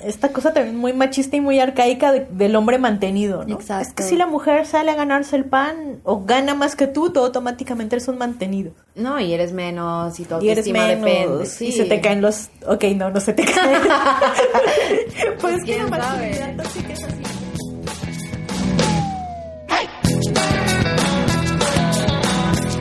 esta cosa también muy machista y muy arcaica de- del hombre mantenido, ¿no? Exacto. Es que si la mujer sale a ganarse el pan o gana más que tú, tú automáticamente eres un mantenido. No, y eres menos y tu Y eres menos depende. y se te caen los... Ok, no, no se te caen. pues que quién la sabe. masculinidad tóxica es así.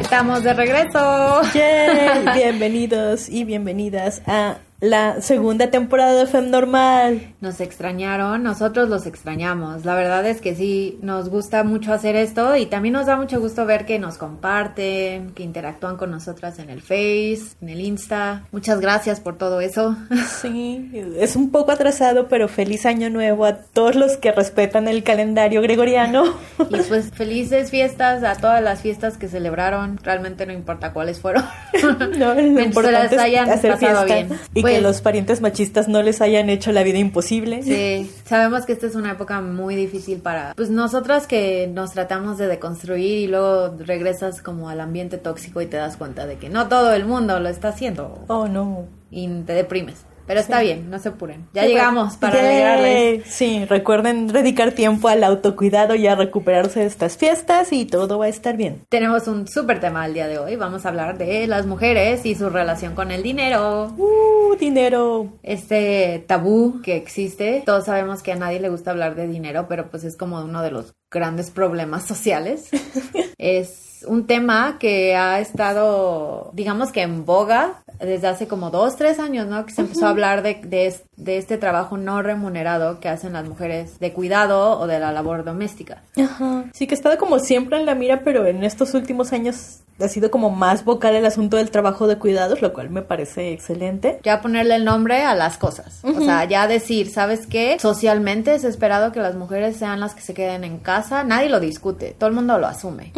Estamos de regreso. Yay, Bienvenidos y bienvenidas a la segunda temporada de Fem Normal. Nos extrañaron, nosotros los extrañamos. La verdad es que sí, nos gusta mucho hacer esto y también nos da mucho gusto ver que nos comparten, que interactúan con nosotras en el Face, en el Insta. Muchas gracias por todo eso. Sí, es un poco atrasado, pero feliz año nuevo a todos los que respetan el calendario gregoriano. Y pues felices fiestas a todas las fiestas que celebraron. Realmente no importa cuáles fueron. No, lo importante las es hayan hacer pasado fiesta bien. y que los parientes machistas no les hayan hecho la vida imposible. Sí, sabemos que esta es una época muy difícil para, pues nosotras que nos tratamos de deconstruir y luego regresas como al ambiente tóxico y te das cuenta de que no todo el mundo lo está haciendo Oh, no. y te deprimes. Pero está bien, no se apuren. Ya llegamos para alegrarles. Sí, recuerden dedicar tiempo al autocuidado y a recuperarse de estas fiestas y todo va a estar bien. Tenemos un súper tema el día de hoy. Vamos a hablar de las mujeres y su relación con el dinero. Uh, dinero. Este tabú que existe. Todos sabemos que a nadie le gusta hablar de dinero, pero pues es como uno de los grandes problemas sociales. es un tema que ha estado, digamos que en boga desde hace como dos, tres años, ¿no? Que se empezó a hablar de, de, de este trabajo no remunerado que hacen las mujeres de cuidado o de la labor doméstica. Ajá. Sí que ha estado como siempre en la mira, pero en estos últimos años ha sido como más vocal el asunto del trabajo de cuidados, lo cual me parece excelente. Ya ponerle el nombre a las cosas. O sea, ya decir, ¿sabes qué? Socialmente es esperado que las mujeres sean las que se queden en casa. Nadie lo discute, todo el mundo lo asume.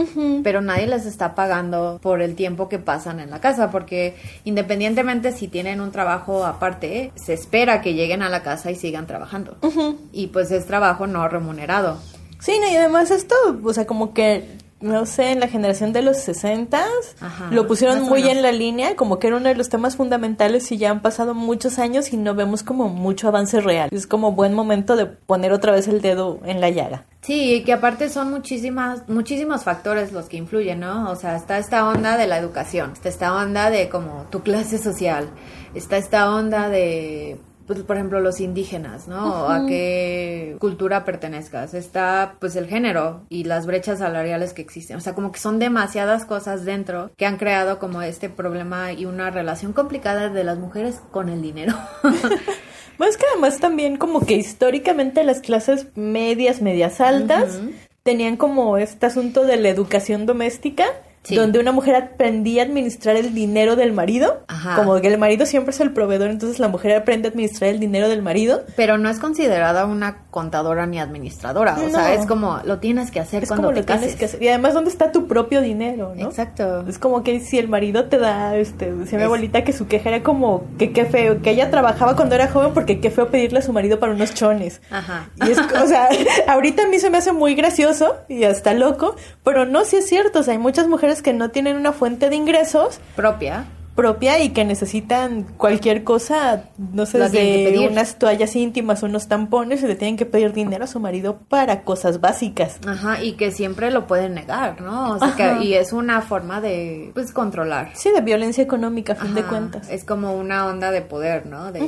Pero nadie les está pagando por el tiempo que pasan en la casa, porque independientemente si tienen un trabajo aparte, se espera que lleguen a la casa y sigan trabajando. Y pues es trabajo no remunerado. Sí, no, y además esto, o sea, como que, no sé, en la generación de los 60 Ajá, lo pusieron muy en la línea, como que era uno de los temas fundamentales y ya han pasado muchos años y no vemos como mucho avance real. Es como buen momento de poner otra vez el dedo en la llaga. Sí, y que aparte son muchísimas, muchísimos factores los que influyen, ¿no? O sea, está esta onda de la educación, está esta onda de como tu clase social, está esta onda de, pues, por ejemplo, los indígenas, ¿no? A qué cultura pertenezcas, está pues el género y las brechas salariales que existen, o sea, como que son demasiadas cosas dentro que han creado como este problema y una relación complicada de las mujeres con el dinero. Bueno, es que además también como que históricamente las clases medias, medias altas, tenían como este asunto de la educación doméstica, Sí. donde una mujer aprendía a administrar el dinero del marido, Ajá. como que el marido siempre es el proveedor, entonces la mujer aprende a administrar el dinero del marido. Pero no es considerada una contadora ni administradora. O sea, es como lo tienes que hacer Es cuando como te lo tienes que hacer. Y además, ¿dónde está tu propio dinero, no? Exacto. Es como que si el marido te da, este, decía mi Es- abuelita que su queja era como que qué feo, que ella trabajaba cuando era joven porque qué feo pedirle a su marido para unos chones. Ajá. Y es, o sea, ahorita a mí se me hace muy gracioso y hasta loco, pero no, sí es cierto, o sea, hay muchas mujeres que no tienen una fuente de ingresos Propia. Propia y que necesitan cualquier cosa, no sé, pedir. unas toallas íntimas, unos tampones, y le tienen que pedir dinero a su marido para cosas básicas. Ajá. Y que siempre lo pueden negar, ¿no? O sea, que, y es una forma de, pues, controlar. Sí, de violencia económica, a fin de cuentas. Es como una onda de poder, ¿no? De.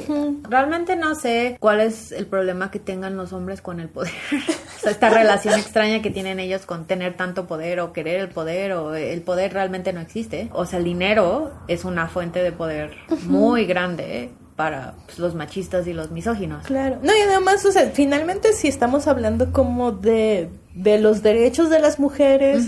Realmente no sé cuál es el problema que tengan los hombres con el poder. o sea, esta relación extraña que tienen ellos con tener tanto poder o querer el poder o el poder realmente no existe. O sea, el dinero es una fuente de poder muy grande para pues, los machistas y los misóginos. Claro. No, y además, o sea, finalmente si estamos hablando como de, de los derechos de las mujeres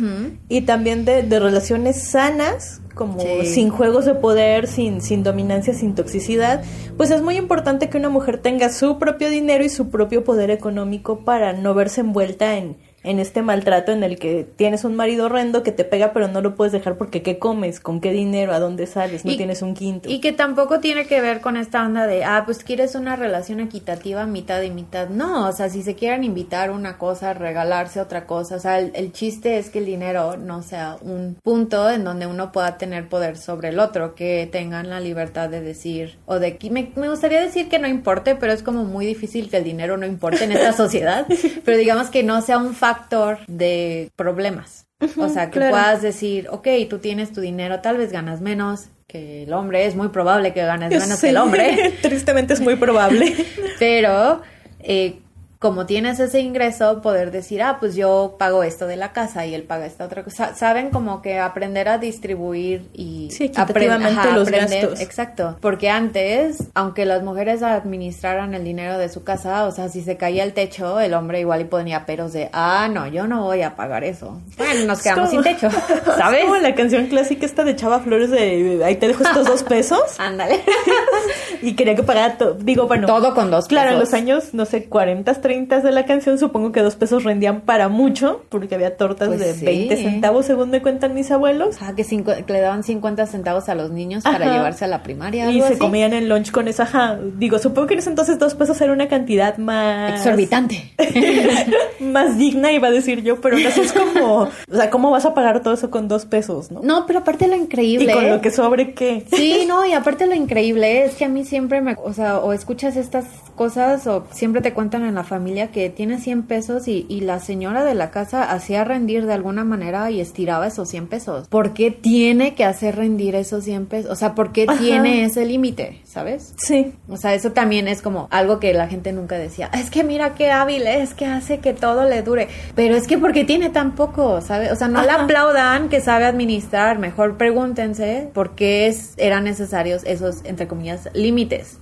y también de, de relaciones sanas, como Sí. sin juegos de poder, sin, sin dominancia, sin toxicidad, pues es muy importante que una mujer tenga su propio dinero y su propio poder económico para no verse envuelta en, en este maltrato en el que tienes un marido horrendo que te pega pero no lo puedes dejar porque ¿qué comes? ¿Con qué dinero? ¿A dónde sales? No tienes un quinto. Y que tampoco tiene que ver con esta onda de, ah, pues quieres una relación equitativa mitad y mitad. No, o sea, si se quieren invitar una cosa, regalarse otra cosa, o sea, el, chiste es que el dinero no sea un punto en donde uno pueda tener poder sobre el otro, que tengan la libertad de decir, o de que me, me gustaría decir que no importe, pero es como muy difícil que el dinero no importe en esta sociedad, pero digamos que no sea un factor de problemas. o sea, que puedas decir, ok, tú tienes tu dinero, tal vez ganas menos que el hombre, es muy probable que ganes menos que el hombre. Tristemente es muy probable. Pero eh, como tienes ese ingreso, poder decir, ah, pues yo pago esto de la casa y él paga esta otra cosa. Saben como que aprender a distribuir y sí, aprender los gastos. Exacto. Porque antes, aunque las mujeres administraran el dinero de su casa, o sea, si se caía el techo, el hombre igual y ponía peros de, ah, no, yo no voy a pagar eso. Bueno, nos quedamos sin techo, ¿sabes? como la canción clásica esta de Chava Flores de, ahí te dejo estos dos pesos. Ándale. y quería que pagara, todo digo, bueno. Todo con dos pesos. Claro, en los años, no sé, 40, 30 de la canción, supongo que dos pesos rendían para mucho, porque había tortas pues de 20 centavos, según me cuentan mis abuelos. Ah, que, le daban 50 centavos a los niños para llevarse a la primaria. Y se comían el lunch con esa, ajá. Digo, supongo que en ese entonces dos pesos era una cantidad más... Exorbitante. más digna, iba a decir yo, pero casi es como... O sea, ¿cómo vas a pagar todo eso con dos pesos, no? No, pero aparte lo increíble... Y con lo que sobre qué. Sí, no, y aparte lo increíble es que a mí siempre me... O sea, o escuchas estas cosas o siempre te cuentan en la familia que tiene 100 pesos y, y, la señora de la casa hacía rendir de alguna manera y estiraba esos 100 pesos. ¿Por qué tiene que hacer rendir esos 100 pesos? O sea, ¿por qué tiene ese límite? ¿Sabes? Sí. O sea, eso también es como algo que la gente nunca decía. Es que mira qué hábil es, que hace que todo le dure. Pero es que porque tiene tan poco, ¿sabes? O sea, no le aplaudan que sabe administrar. Mejor pregúntense por qué es, eran necesarios esos, entre comillas, límites.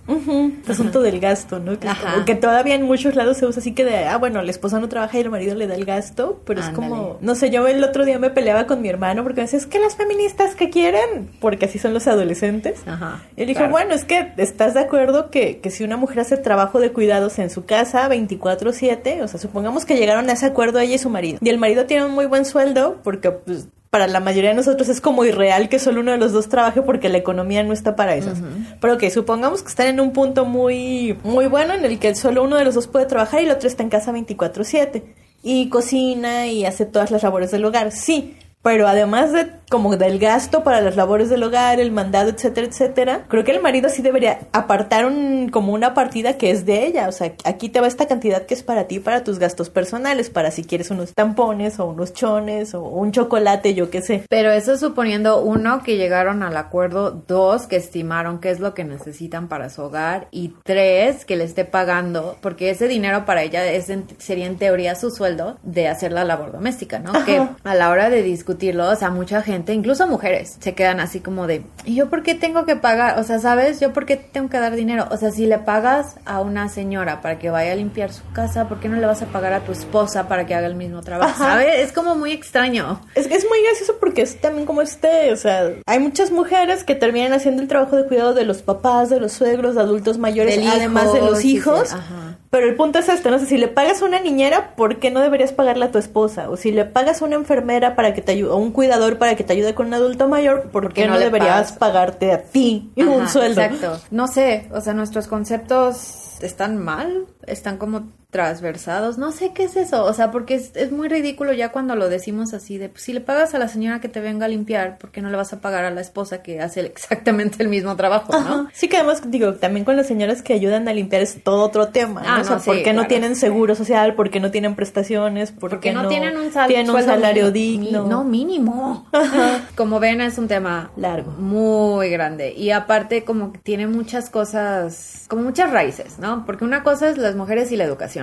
Asunto del gasto, ¿no? Que, que todavía en muchos lados se usa así que de ah, bueno, la esposa no trabaja y el marido le da el gasto, pero es como, no sé, yo el otro día me peleaba con mi hermano porque me decía, es que las feministas que quieren, porque así son los adolescentes. Ajá, y él dijo, bueno, es que estás de acuerdo que, que si una mujer hace trabajo de cuidados en su casa 24/7, o sea, supongamos que llegaron a ese acuerdo ella y su marido, y el marido tiene un muy buen sueldo porque pues para la mayoría de nosotros es como irreal que solo uno de los dos trabaje porque la economía no está para eso. Pero que supongamos que están en un punto muy, muy bueno en el que solo uno de los dos puede trabajar y el otro está en casa 24/7 y cocina y hace todas las labores del hogar. Sí, pero además de como del gasto para las labores del hogar, el mandado, etcétera, etcétera, creo que el marido sí debería apartar un, como una partida que es de ella. O sea, aquí te va esta cantidad que es para ti, para tus gastos personales, para si quieres unos tampones o unos chones o un chocolate, yo qué sé. Pero eso suponiendo, uno, que llegaron al acuerdo, dos, que estimaron qué es lo que necesitan para su hogar y tres, que le esté pagando, porque ese dinero para ella es sería en teoría su sueldo de hacer la labor doméstica, ¿no? Que a la hora de discutir o sea, mucha gente, incluso mujeres, se quedan así como de, ¿y yo por qué tengo que pagar? O sea, ¿sabes? ¿Yo por qué tengo que dar dinero? O sea, si le pagas a una señora para que vaya a limpiar su casa, ¿por qué no le vas a pagar a tu esposa para que haga el mismo trabajo? ¿Sabes? Es como muy extraño. Es que es muy gracioso porque es también como este, o sea, hay muchas mujeres que terminan haciendo el trabajo de cuidado de los papás, de los suegros, de adultos mayores, además de los hijos. Ajá pero el punto es este, no sé, si le pagas a una niñera, ¿por qué no deberías pagarle a tu esposa? O si le pagas a una enfermera para que te ayude, o un cuidador para que te ayude con un adulto mayor, ¿por, qué no, deberías pagarte a ti un sueldo? Exacto. No sé, o sea, nuestros conceptos están mal, están como transversados, no sé qué es eso, o sea, porque es, muy ridículo ya cuando lo decimos así de, pues, si le pagas a la señora que te venga a limpiar, ¿por qué no le vas a pagar a la esposa que hace exactamente el mismo trabajo, no? Sí que además, digo, también con las señoras que ayudan a limpiar es todo otro tema, ¿no? Ah, o sea, ¿por qué no tienen seguro social? ¿Por qué no tienen prestaciones? ¿Por qué no, tienen un, salario digno? no, mínimo. como ven, es un tema largo, muy grande, y aparte como que tiene muchas cosas, como muchas raíces, ¿no? Porque una cosa es las mujeres y la educación,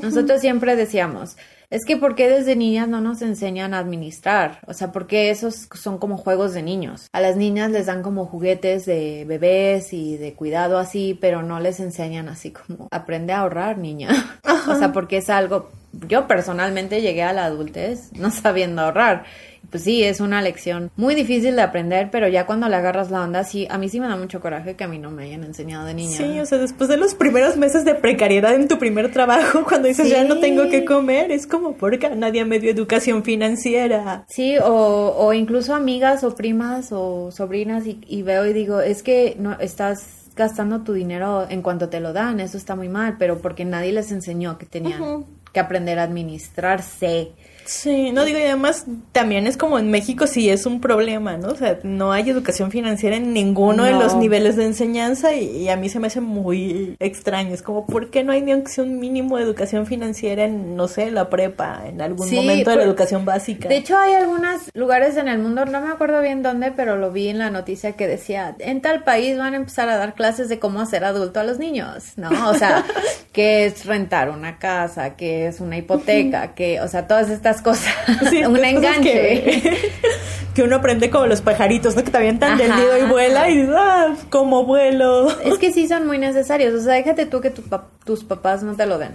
nosotros siempre decíamos, es que ¿por qué desde niñas no nos enseñan a administrar? O sea, porque esos son como juegos de niños. A las niñas les dan como juguetes de bebés y de cuidado así, pero no les enseñan así como aprende a ahorrar, niña. O sea, porque es algo, yo personalmente llegué a la adultez no sabiendo ahorrar pues sí, es una lección muy difícil de aprender, pero ya cuando le agarras la onda, sí, a mí sí me da mucho coraje que a mí no me hayan enseñado de niña. Sí, o sea, después de los primeros meses de precariedad en tu primer trabajo, cuando dices ya no tengo que comer, es como porque nadie me dio educación financiera. Sí, o, o incluso amigas o primas o sobrinas y, veo y digo, es que no estás gastando tu dinero en cuanto te lo dan, eso está muy mal, pero porque nadie les enseñó que tenían que aprender a administrarse Sí, no digo, y además también es como en México sí es un problema, ¿no? O sea, no hay educación financiera en ninguno de los niveles de enseñanza y, a mí se me hace muy extraño. Es como, ¿por qué no hay ni un mínimo de educación financiera en, no sé, la prepa, en algún momento de la educación básica? De hecho, hay algunos lugares en el mundo, no me acuerdo bien dónde, pero lo vi en la noticia que decía, en tal país van a empezar a dar clases de cómo hacer adulto a los niños, ¿no? O sea, qué es rentar una casa, qué es una hipoteca, que, o sea, todas estas cosas. un enganche. Que, uno aprende como los pajaritos, ¿no? Que te avientan del nido y vuela y ah, como vuelo. Es que sí son muy necesarios. O sea, déjate tú que tus papás no te lo den.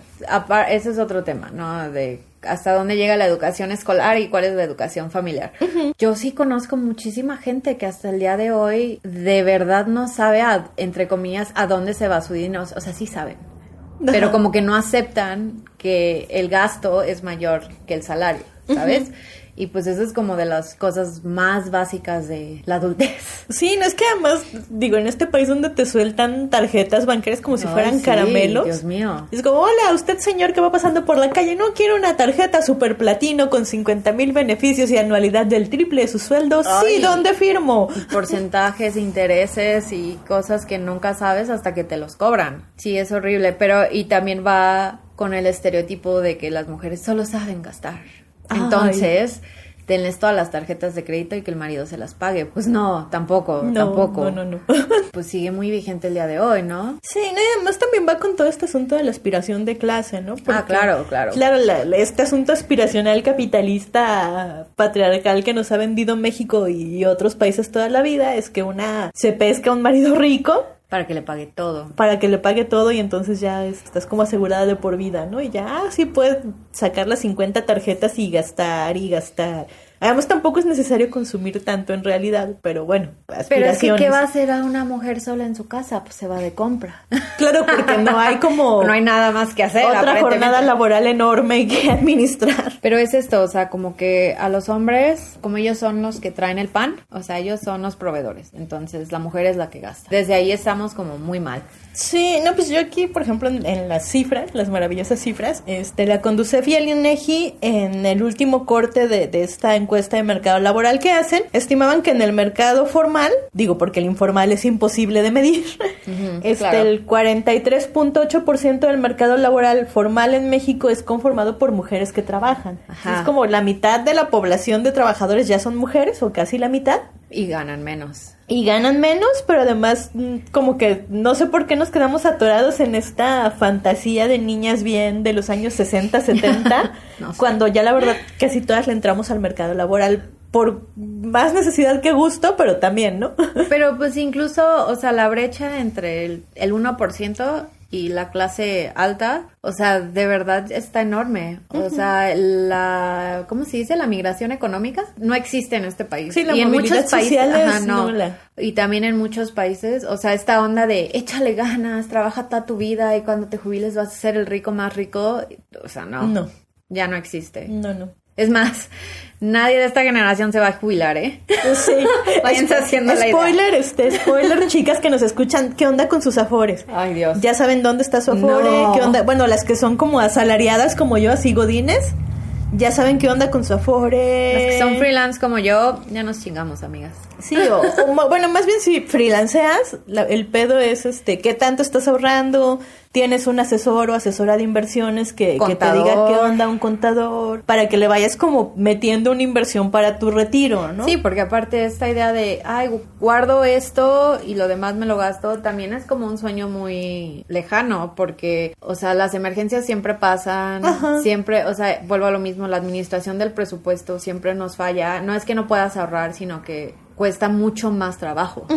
Ese es otro tema, ¿no? De hasta dónde llega la educación escolar y cuál es la educación familiar. Yo sí conozco muchísima gente que hasta el día de hoy de verdad no sabe, entre comillas, a dónde se va su dinero. O sea, sí saben pero como que no aceptan que el gasto es mayor que el salario, ¿sabes? Y pues eso es como de las cosas más básicas de la adultez. Sí, no es que además, digo, en este país donde te sueltan tarjetas bancarias como si fueran caramelos. Dios mío. Es como, hola, usted señor que va pasando por la calle, no quiere una tarjeta super platino con 50 mil beneficios y anualidad del triple de su sueldo. sí, ¿dónde firmo? porcentajes, intereses y cosas que nunca sabes hasta que te los cobran. Sí, es horrible, pero y también va con el estereotipo de que las mujeres solo saben gastar. Entonces, tenles todas las tarjetas de crédito y que el marido se las pague. Pues no, tampoco, tampoco. No, no, no. pues sigue muy vigente el día de hoy, ¿no? Sí, y además también va con todo este asunto de la aspiración de clase, ¿no? ah, claro, claro. Claro, este asunto aspiracional capitalista patriarcal que nos ha vendido México y otros países toda la vida es que una se pesca a un marido rico para que le pague todo. Para que le pague todo y entonces ya estás como asegurada de por vida, ¿no? Y ya ah, sí puedes sacar las 50 tarjetas y gastar y gastar. Además tampoco es necesario consumir tanto en realidad, pero bueno, Pero es que ¿qué va a hacer a una mujer sola en su casa? Pues se va de compra. Claro, porque no hay como... no hay nada más que hacer. Otra jornada laboral enorme que administrar. Pero es esto, o sea, como que a los hombres, como ellos son los que traen el pan, o sea, ellos son los proveedores. Entonces la mujer es la que gasta. Desde ahí estamos como muy mal. Sí, no, pues yo aquí, por ejemplo, en, las cifras, las maravillosas cifras, este, la conduce Fiel y en el último corte de, de, esta encuesta de mercado laboral que hacen, estimaban que en el mercado formal, digo porque el informal es imposible de medir, este, el 43.8% del mercado laboral formal en México es conformado por mujeres que trabajan. Es como la mitad de la población de trabajadores ya son mujeres, o casi la mitad. Y ganan menos y ganan menos, pero además mm, como que no sé por qué nos quedamos atorados en esta fantasía de niñas bien de los años 60, 70, cuando ya la verdad casi todas le entramos al mercado laboral por más necesidad que gusto, pero también, ¿no? pero pues incluso, o sea, la brecha entre el, el 1% y la clase alta, o sea, de verdad está enorme. O sea, la, ¿cómo se dice? La migración económica no existe en este país. Sí, la y en muchos países, no. Y también en muchos países, o sea, esta onda de échale ganas, trabaja toda tu vida y cuando te jubiles vas a ser el rico más rico, o sea, no. No. Ya no existe. No, no. Es más, nadie de esta generación se va a jubilar, ¿eh? Sí. Vayan haciendo la Spoiler, este, spoiler, chicas que nos escuchan, ¿qué onda con sus afores? Ay, Dios. Ya saben dónde está su afore, qué onda. Bueno, las que son como asalariadas como yo, así godines, ya saben qué onda con su afore. Las que son freelance como yo, ya nos chingamos, amigas. Sí, o, bueno, más bien si freelanceas, el pedo es este, ¿qué tanto estás ahorrando? tienes un asesor o asesora de inversiones que, que, te diga qué onda un contador, para que le vayas como metiendo una inversión para tu retiro, ¿no? Sí, porque aparte esta idea de, ay, guardo esto y lo demás me lo gasto, también es como un sueño muy lejano, porque, o sea, las emergencias siempre pasan, siempre, o sea, vuelvo a lo mismo, la administración del presupuesto siempre nos falla, no es que no puedas ahorrar, sino que cuesta mucho más trabajo.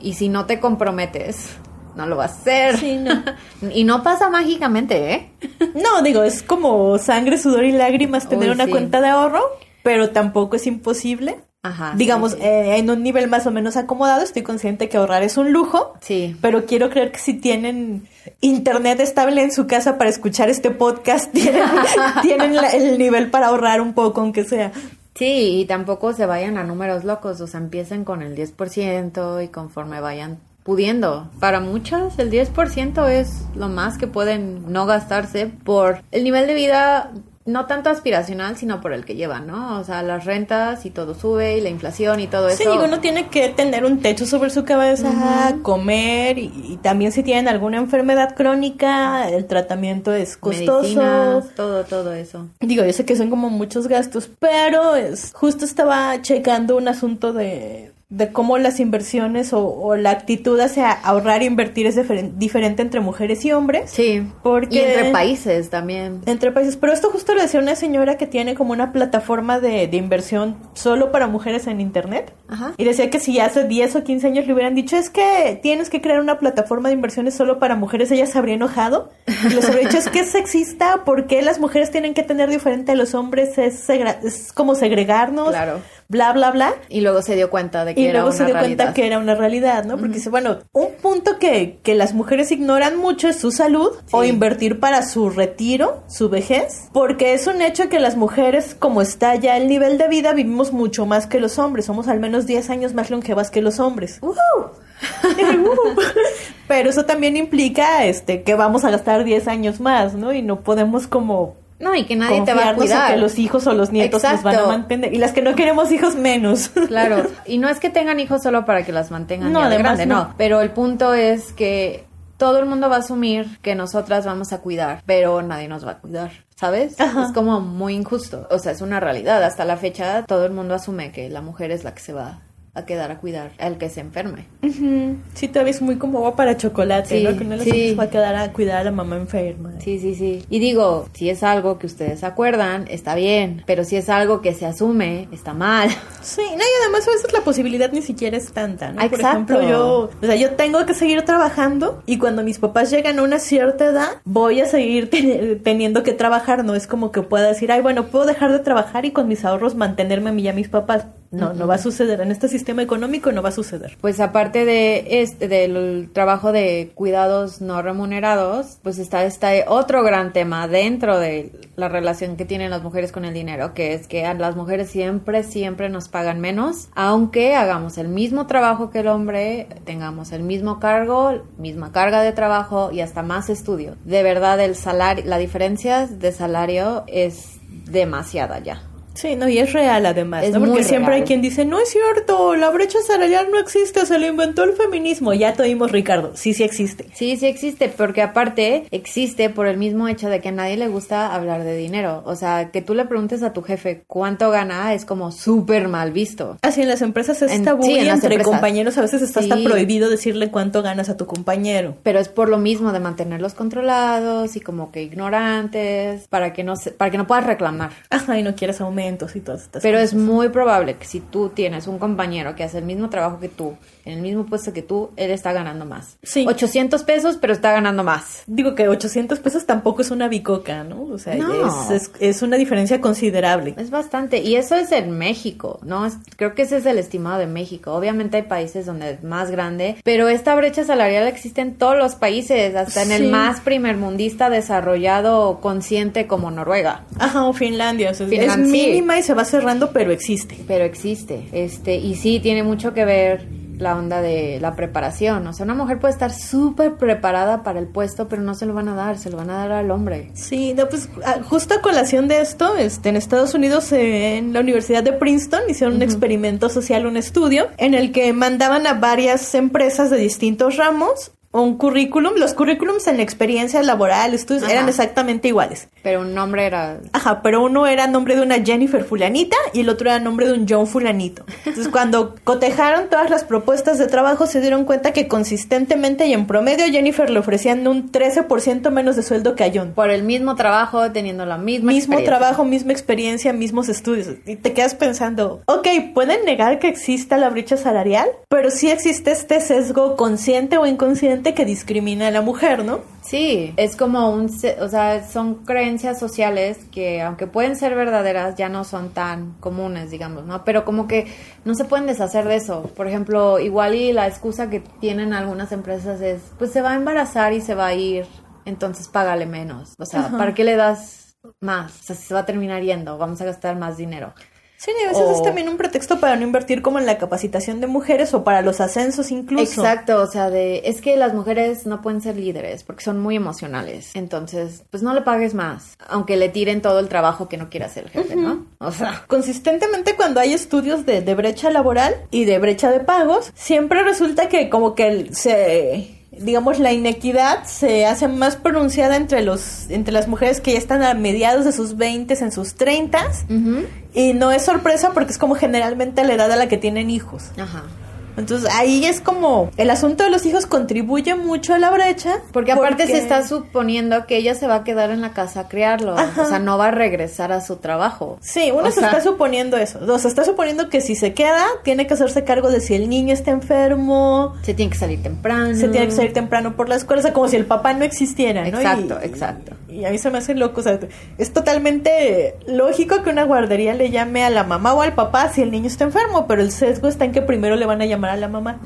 Y si no te comprometes, no lo va a hacer. Sí, no. y no pasa mágicamente, ¿eh? no, digo, es como sangre, sudor y lágrimas tener una cuenta de ahorro. pero tampoco es imposible. Ajá, Digamos, eh, en un nivel más o menos acomodado, estoy consciente que ahorrar es un lujo. Sí. Pero quiero creer que si tienen internet estable en su casa para escuchar este podcast, tienen, el nivel para ahorrar un poco, aunque sea. Sí, y tampoco se vayan a números locos, o sea, empiecen con el 10% y conforme vayan pudiendo. Para muchas el 10% es lo más que pueden no gastarse por el nivel de vida no tanto aspiracional, sino por el que llevan, ¿no? O sea, las rentas y todo sube y la inflación y todo eso. Sí, uno tiene que tener un techo sobre su cabeza, comer y, también si tienen alguna enfermedad crónica, el tratamiento es costoso. todo, todo eso. Digo, yo sé que son como muchos gastos, pero es justo estaba checando un asunto de de cómo las inversiones o, la actitud hacia ahorrar e invertir es diferente entre mujeres y hombres. Sí. Porque, y entre países también. Entre países. Pero esto justo lo decía una señora que tiene como una plataforma de, de inversión solo para mujeres en Internet. Ajá. Y decía que si hace 10 o 15 años le hubieran dicho es que tienes que crear una plataforma de inversiones solo para mujeres, ella se habría enojado. Y les habría dicho es que es sexista, porque las mujeres tienen que tener diferente a los hombres? Es, es como segregarnos. Claro bla, bla, bla. Y luego se dio cuenta de que y luego se dio cuenta que era una realidad, ¿no? Porque dice, bueno, un punto que, que las mujeres ignoran mucho es su salud o invertir para su retiro, su vejez, porque es un hecho que las mujeres, como está ya el nivel de vida, vivimos mucho más que los hombres, somos al menos 10 años más longevas que los hombres. Pero eso también implica este que vamos a gastar 10 años más, ¿no? Y no podemos como no, y que nadie te va a cuidar. que los hijos o los nietos nos van a mantener. Y las que no queremos hijos menos. Claro. Y no es que tengan hijos solo para que las mantengan no, de grande, no. Pero el punto es que todo el mundo va a asumir que nosotras vamos a cuidar, pero nadie nos va a cuidar. ¿Sabes? Es como muy injusto. O sea, es una realidad. Hasta la fecha todo el mundo asume que la mujer es la que se va a quedar a cuidar al que se enferme. Sí, todavía es muy como agua para chocolate, ¿no? Que no les va a quedar a cuidar a la mamá enferma. Sí, sí, sí. Y digo, si es algo que ustedes acuerdan, está bien, pero si es algo que se asume, está mal. Sí, no, y además a veces la posibilidad ni siquiera es tanta, ¿no? Por ejemplo, yo, o sea, yo tengo que seguir trabajando y cuando mis papás llegan a una cierta edad, voy a seguir teniendo que trabajar, no es como que pueda decir, ay, bueno, puedo dejar de trabajar y con mis ahorros mantenerme a mí y a mis papás. No, no va a suceder. En este sistema económico no va a suceder. Pues aparte de este, del trabajo de cuidados no remunerados, pues está este otro gran tema dentro de la relación que tienen las mujeres con el dinero, que es que las mujeres siempre, siempre nos pagan menos, aunque hagamos el mismo trabajo que el hombre, tengamos el mismo cargo, misma carga de trabajo y hasta más estudio. De verdad, el salario, la diferencia de salario es demasiada ya. Sí, no, y es real además, ¿no? Porque siempre hay quien dice, no es cierto, la brecha salarial no existe, se lo inventó el feminismo. Ya te oímos, Ricardo, sí, sí existe. Sí, sí existe, porque aparte existe por el mismo hecho de que a nadie le gusta hablar de dinero. O sea, que tú le preguntes a tu jefe cuánto gana es como súper mal visto. Así en las empresas es tabú y entre compañeros a veces está hasta prohibido decirle cuánto ganas a tu compañero. Pero es por lo mismo de mantenerlos controlados y como que ignorantes, para que no, se, para que no puedas reclamar. Ajá, y no quieres aumentar y todas estas Pero es muy probable que si tú tienes un compañero que hace el mismo trabajo que tú, en el mismo puesto que tú, él está ganando más. Sí. 800 pesos, pero está ganando más. Digo que 800 pesos tampoco es una bicoca, ¿no? O sea, Es, es, una diferencia considerable. Es bastante. Y eso es en México, ¿no? creo que ese es el estimado de México. Obviamente hay países donde es más grande, pero esta brecha salarial existe en todos los países, hasta en el más primermundista desarrollado consciente como Noruega. Ajá, o Finlandia. O sea, es mínima y se va cerrando, pero existe. Pero existe. Este, y sí, tiene mucho que ver la onda de la preparación. O sea, una mujer puede estar súper preparada para el puesto, pero no se lo van a dar, se lo van a dar al hombre. Sí, no, pues ah, justo a colación de esto, este, en Estados Unidos, en la Universidad de Princeton, hicieron un experimento social, un estudio, en el que mandaban a varias empresas de distintos ramos un currículum, los currículums en experiencia laboral, estudios, eran exactamente iguales. Pero un nombre era... Ajá, pero uno era nombre de una Jennifer fulanita y el otro era nombre de un John fulanito. Entonces cuando cotejaron todas las propuestas de trabajo se dieron cuenta que consistentemente y en promedio Jennifer le ofrecían un 13% menos de sueldo que a John. Por el mismo trabajo, teniendo la misma Mismo trabajo, misma experiencia, mismos estudios. Y te quedas pensando, ok, pueden negar que exista la brecha salarial, pero sí existe este sesgo consciente o inconsciente que discrimina a la mujer, ¿no? Sí, es como un, o sea, son creencias sociales que aunque pueden ser verdaderas, ya no son tan comunes, digamos, ¿no? Pero como que no se pueden deshacer de eso. Por ejemplo, igual y la excusa que tienen algunas empresas es, pues se va a embarazar y se va a ir, entonces págale menos. O sea, ¿para qué le das más? O sea, se va a terminar yendo, vamos a gastar más dinero. Sí, a veces es también un pretexto para no invertir como en la capacitación de mujeres o para los ascensos incluso. Exacto, o sea, de es que las mujeres no pueden ser líderes porque son muy emocionales. Entonces, pues no le pagues más, aunque le tiren todo el trabajo que no quiere hacer el jefe, ¿no? O sea, consistentemente cuando hay estudios de, de brecha laboral y de brecha de pagos, siempre resulta que como que se digamos, la inequidad se hace más pronunciada entre los entre las mujeres que ya están a mediados de sus 20 en sus 30 y no es sorpresa porque es como generalmente la edad a la que tienen hijos. Ajá. Entonces ahí es como el asunto de los hijos contribuye mucho a la brecha. Porque aparte se está suponiendo que ella se va a quedar en la casa a criarlo. O sea, no va a regresar a su trabajo. Sí, uno se está suponiendo eso. O se está suponiendo que si se queda, tiene que hacerse cargo de si el niño está enfermo. Se tiene que salir temprano. Se tiene que salir temprano por la escuela. O sea, como si el papá no existiera, ¿no? Exacto, exacto. Y a mí se me hace loco. O sea, es totalmente lógico que una guardería le llame a la mamá o al papá si el niño está enfermo, pero el sesgo está en que primero le van a llamar a la mamá,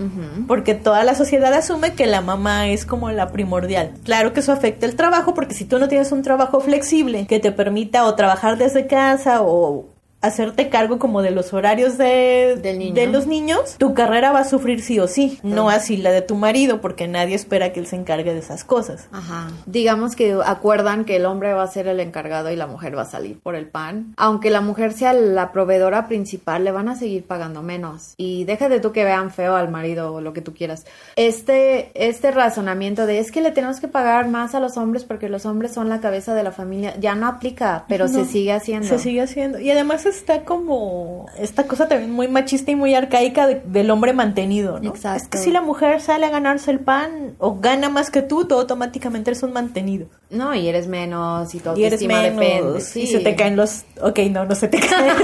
porque toda la sociedad asume que la mamá es como la primordial. Claro que eso afecta el trabajo, porque si tú no tienes un trabajo flexible que te permita o trabajar desde casa o hacerte cargo como de los horarios de, de los niños, tu carrera va a sufrir sí o sí, no así la de tu marido, porque nadie espera que él se encargue de esas cosas. Ajá. Digamos que acuerdan que el hombre va a ser el encargado y la mujer va a salir por el pan. Aunque la mujer sea la proveedora principal, le van a seguir pagando menos. Y déjate tú que vean feo al marido o lo que tú quieras. Este, este razonamiento de es que le tenemos que pagar más a los hombres porque los hombres son la cabeza de la familia, ya no aplica, pero se sigue haciendo. Se sigue haciendo. Y además es está como esta cosa también muy machista y muy arcaica del hombre mantenido, ¿no? Exacto. Es que si la mujer sale a ganarse el pan o gana más que tú, tú automáticamente eres un mantenido. No, y eres menos y todo y eres menos, depende. Sí. Y se te caen los... Ok, no, no se te caen.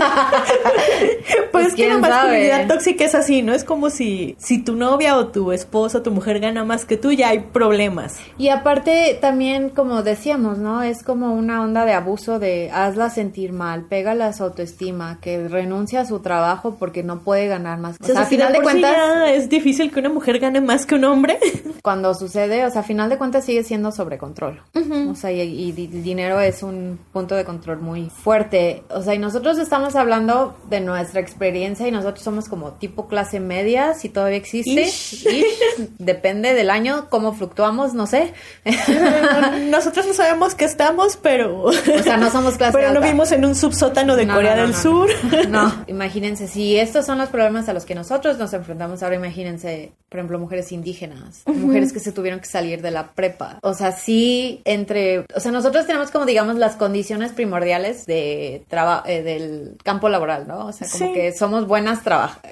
pues, pues es que la masculinidad tóxica es así, ¿no? Es como si, si tu novia o tu esposo o tu mujer gana más que tú, ya hay problemas. Y aparte también, como decíamos, ¿no? Es como una onda de abuso de hazla sentir mal, pégala a su autoestima, que renuncia a su trabajo porque no puede ganar más. O sea, a final de cuentas... es difícil que una mujer gane más que un hombre. cuando sucede, o sea, a final de cuentas sigue siendo sobre control. O sea, y, el dinero es un punto de control muy fuerte. O sea, y nosotros estamos hablando de nuestra experiencia y nosotros somos como tipo clase media, si todavía existe. Depende del año, cómo fluctuamos, no sé. nosotros no sabemos qué estamos, pero... O sea, no somos clase Pero no vimos en un subsótano de Corea del Sur. No, imagínense, si estos son los problemas a los que nosotros nos enfrentamos ahora, imagínense, por ejemplo, mujeres indígenas, mujeres que se tuvieron que salir de la prepa. O sea, sí, entre, o sea, nosotros tenemos como digamos las condiciones primordiales de trabajo eh, del campo laboral, ¿no? O sea, como que somos buenas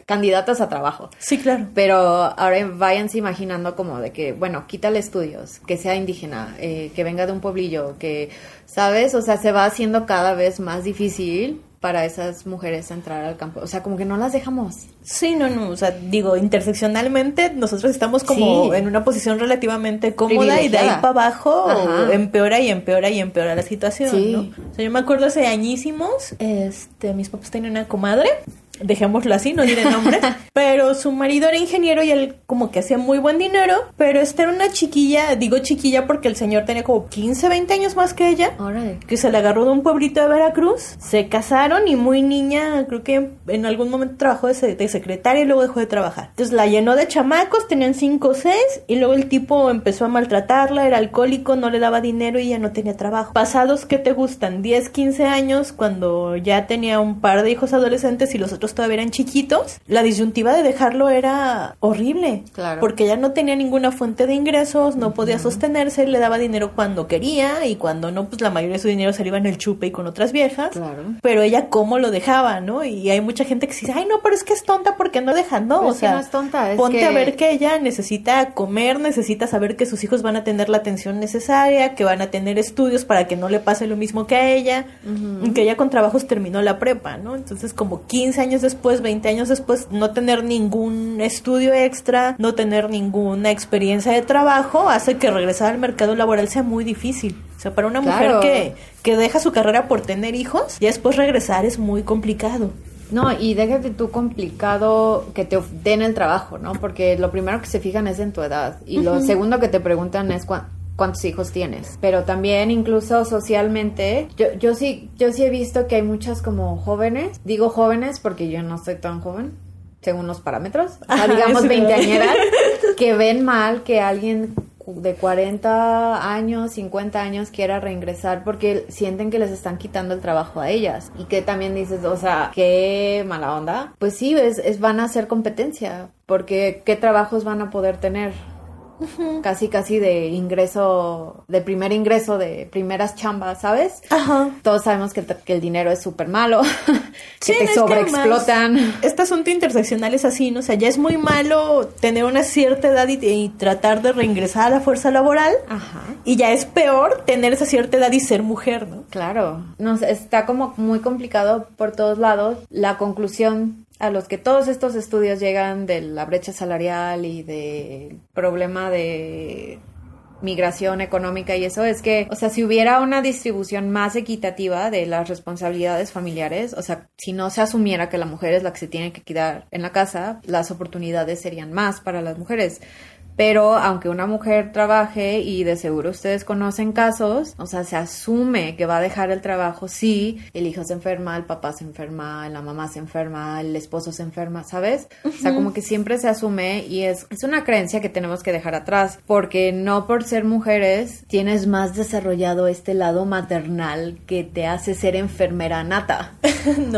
candidatas a trabajo. Sí, claro. Pero ahora váyanse imaginando como de que, bueno, quítale estudios, que sea indígena, eh, que venga de un pueblillo, que, ¿sabes? O sea, se va haciendo cada vez más difícil para esas mujeres entrar al campo. O sea, como que no las dejamos. Sí, no, no. O sea, digo, interseccionalmente nosotros estamos como en una posición relativamente cómoda y de ahí para abajo empeora y empeora y empeora la situación, ¿no? O sea, yo me acuerdo hace añísimos, este, mis papás tenían una comadre dejémoslo así, no diré nombres, pero su marido era ingeniero y él como que hacía muy buen dinero, pero esta era una chiquilla, digo chiquilla porque el señor tenía como 15, 20 años más que ella, que se le agarró de un pueblito de Veracruz, se casaron y muy niña, creo que en algún momento trabajó de, de secretaria y luego dejó de trabajar. Entonces la llenó de chamacos, tenían 5 o 6 y luego el tipo empezó a maltratarla, era alcohólico, no le daba dinero y ya no tenía trabajo. Pasados, ¿qué te gustan? 10, 15 años, cuando ya tenía un par de hijos adolescentes y los otros todavía eran chiquitos, la disyuntiva de dejarlo era horrible. Claro. Porque ya no tenía ninguna fuente de ingresos, no podía sostenerse, le daba dinero cuando quería y cuando no, pues la mayoría de su dinero se iba en el chupe y con otras viejas. Claro. Pero ella cómo lo dejaba, ¿no? Y hay mucha gente que dice, ay, no, pero es que es tonta porque no deja, no. o sea, no es tonta, ponte a ver que ella necesita comer, necesita saber que sus hijos van a tener la atención necesaria, que van a tener estudios para que no le pase lo mismo que a ella, que ella con trabajos terminó la prepa, ¿no? Entonces, como 15 años años después, 20 años después, no tener ningún estudio extra, no tener ninguna experiencia de trabajo, hace que regresar al mercado laboral sea muy difícil. O sea, para una mujer que, que deja su carrera por tener hijos, y después regresar es muy complicado. No, y déjate tú complicado que te den el trabajo, ¿no? Porque lo primero que se fijan es en tu edad. Y lo segundo que te preguntan es cuántos hijos tienes. Pero también incluso socialmente, yo, yo sí, yo sí he visto que hay muchas como jóvenes, digo jóvenes porque yo no soy tan joven, según los parámetros, o sea, digamos veinteañeras, que ven mal que alguien de 40 años, 50 años quiera reingresar porque sienten que les están quitando el trabajo a ellas. Y que también dices, o sea, qué mala onda. Pues sí, es, es van a hacer competencia porque qué trabajos van a poder tener casi casi de ingreso, de primer ingreso, de primeras chambas, ¿sabes? Ajá. Todos sabemos que, el dinero es súper malo, que te sobreexplotan. este asunto interseccional es así, ¿no? O sea, ya es muy malo tener una cierta edad y, tratar de reingresar a la fuerza laboral. Ajá. Y ya es peor tener esa cierta edad y ser mujer, ¿no? Claro. No, está como muy complicado por todos lados. La conclusión a los que todos estos estudios llegan de la brecha salarial y del problema de migración económica y eso es que, o sea, si hubiera una distribución más equitativa de las responsabilidades familiares, o sea, si no se asumiera que la mujer es la que se tiene que quedar en la casa, las oportunidades serían más para las mujeres. Pero aunque una mujer trabaje y de seguro ustedes conocen casos, o sea, se asume que va a dejar el trabajo si el hijo se enferma, el papá se enferma, la mamá se enferma, el esposo se enferma, ¿sabes? O sea, como que siempre se asume y es, es una creencia que tenemos que dejar atrás, porque no por ser mujeres tienes más desarrollado este lado maternal que te hace ser enfermera nata.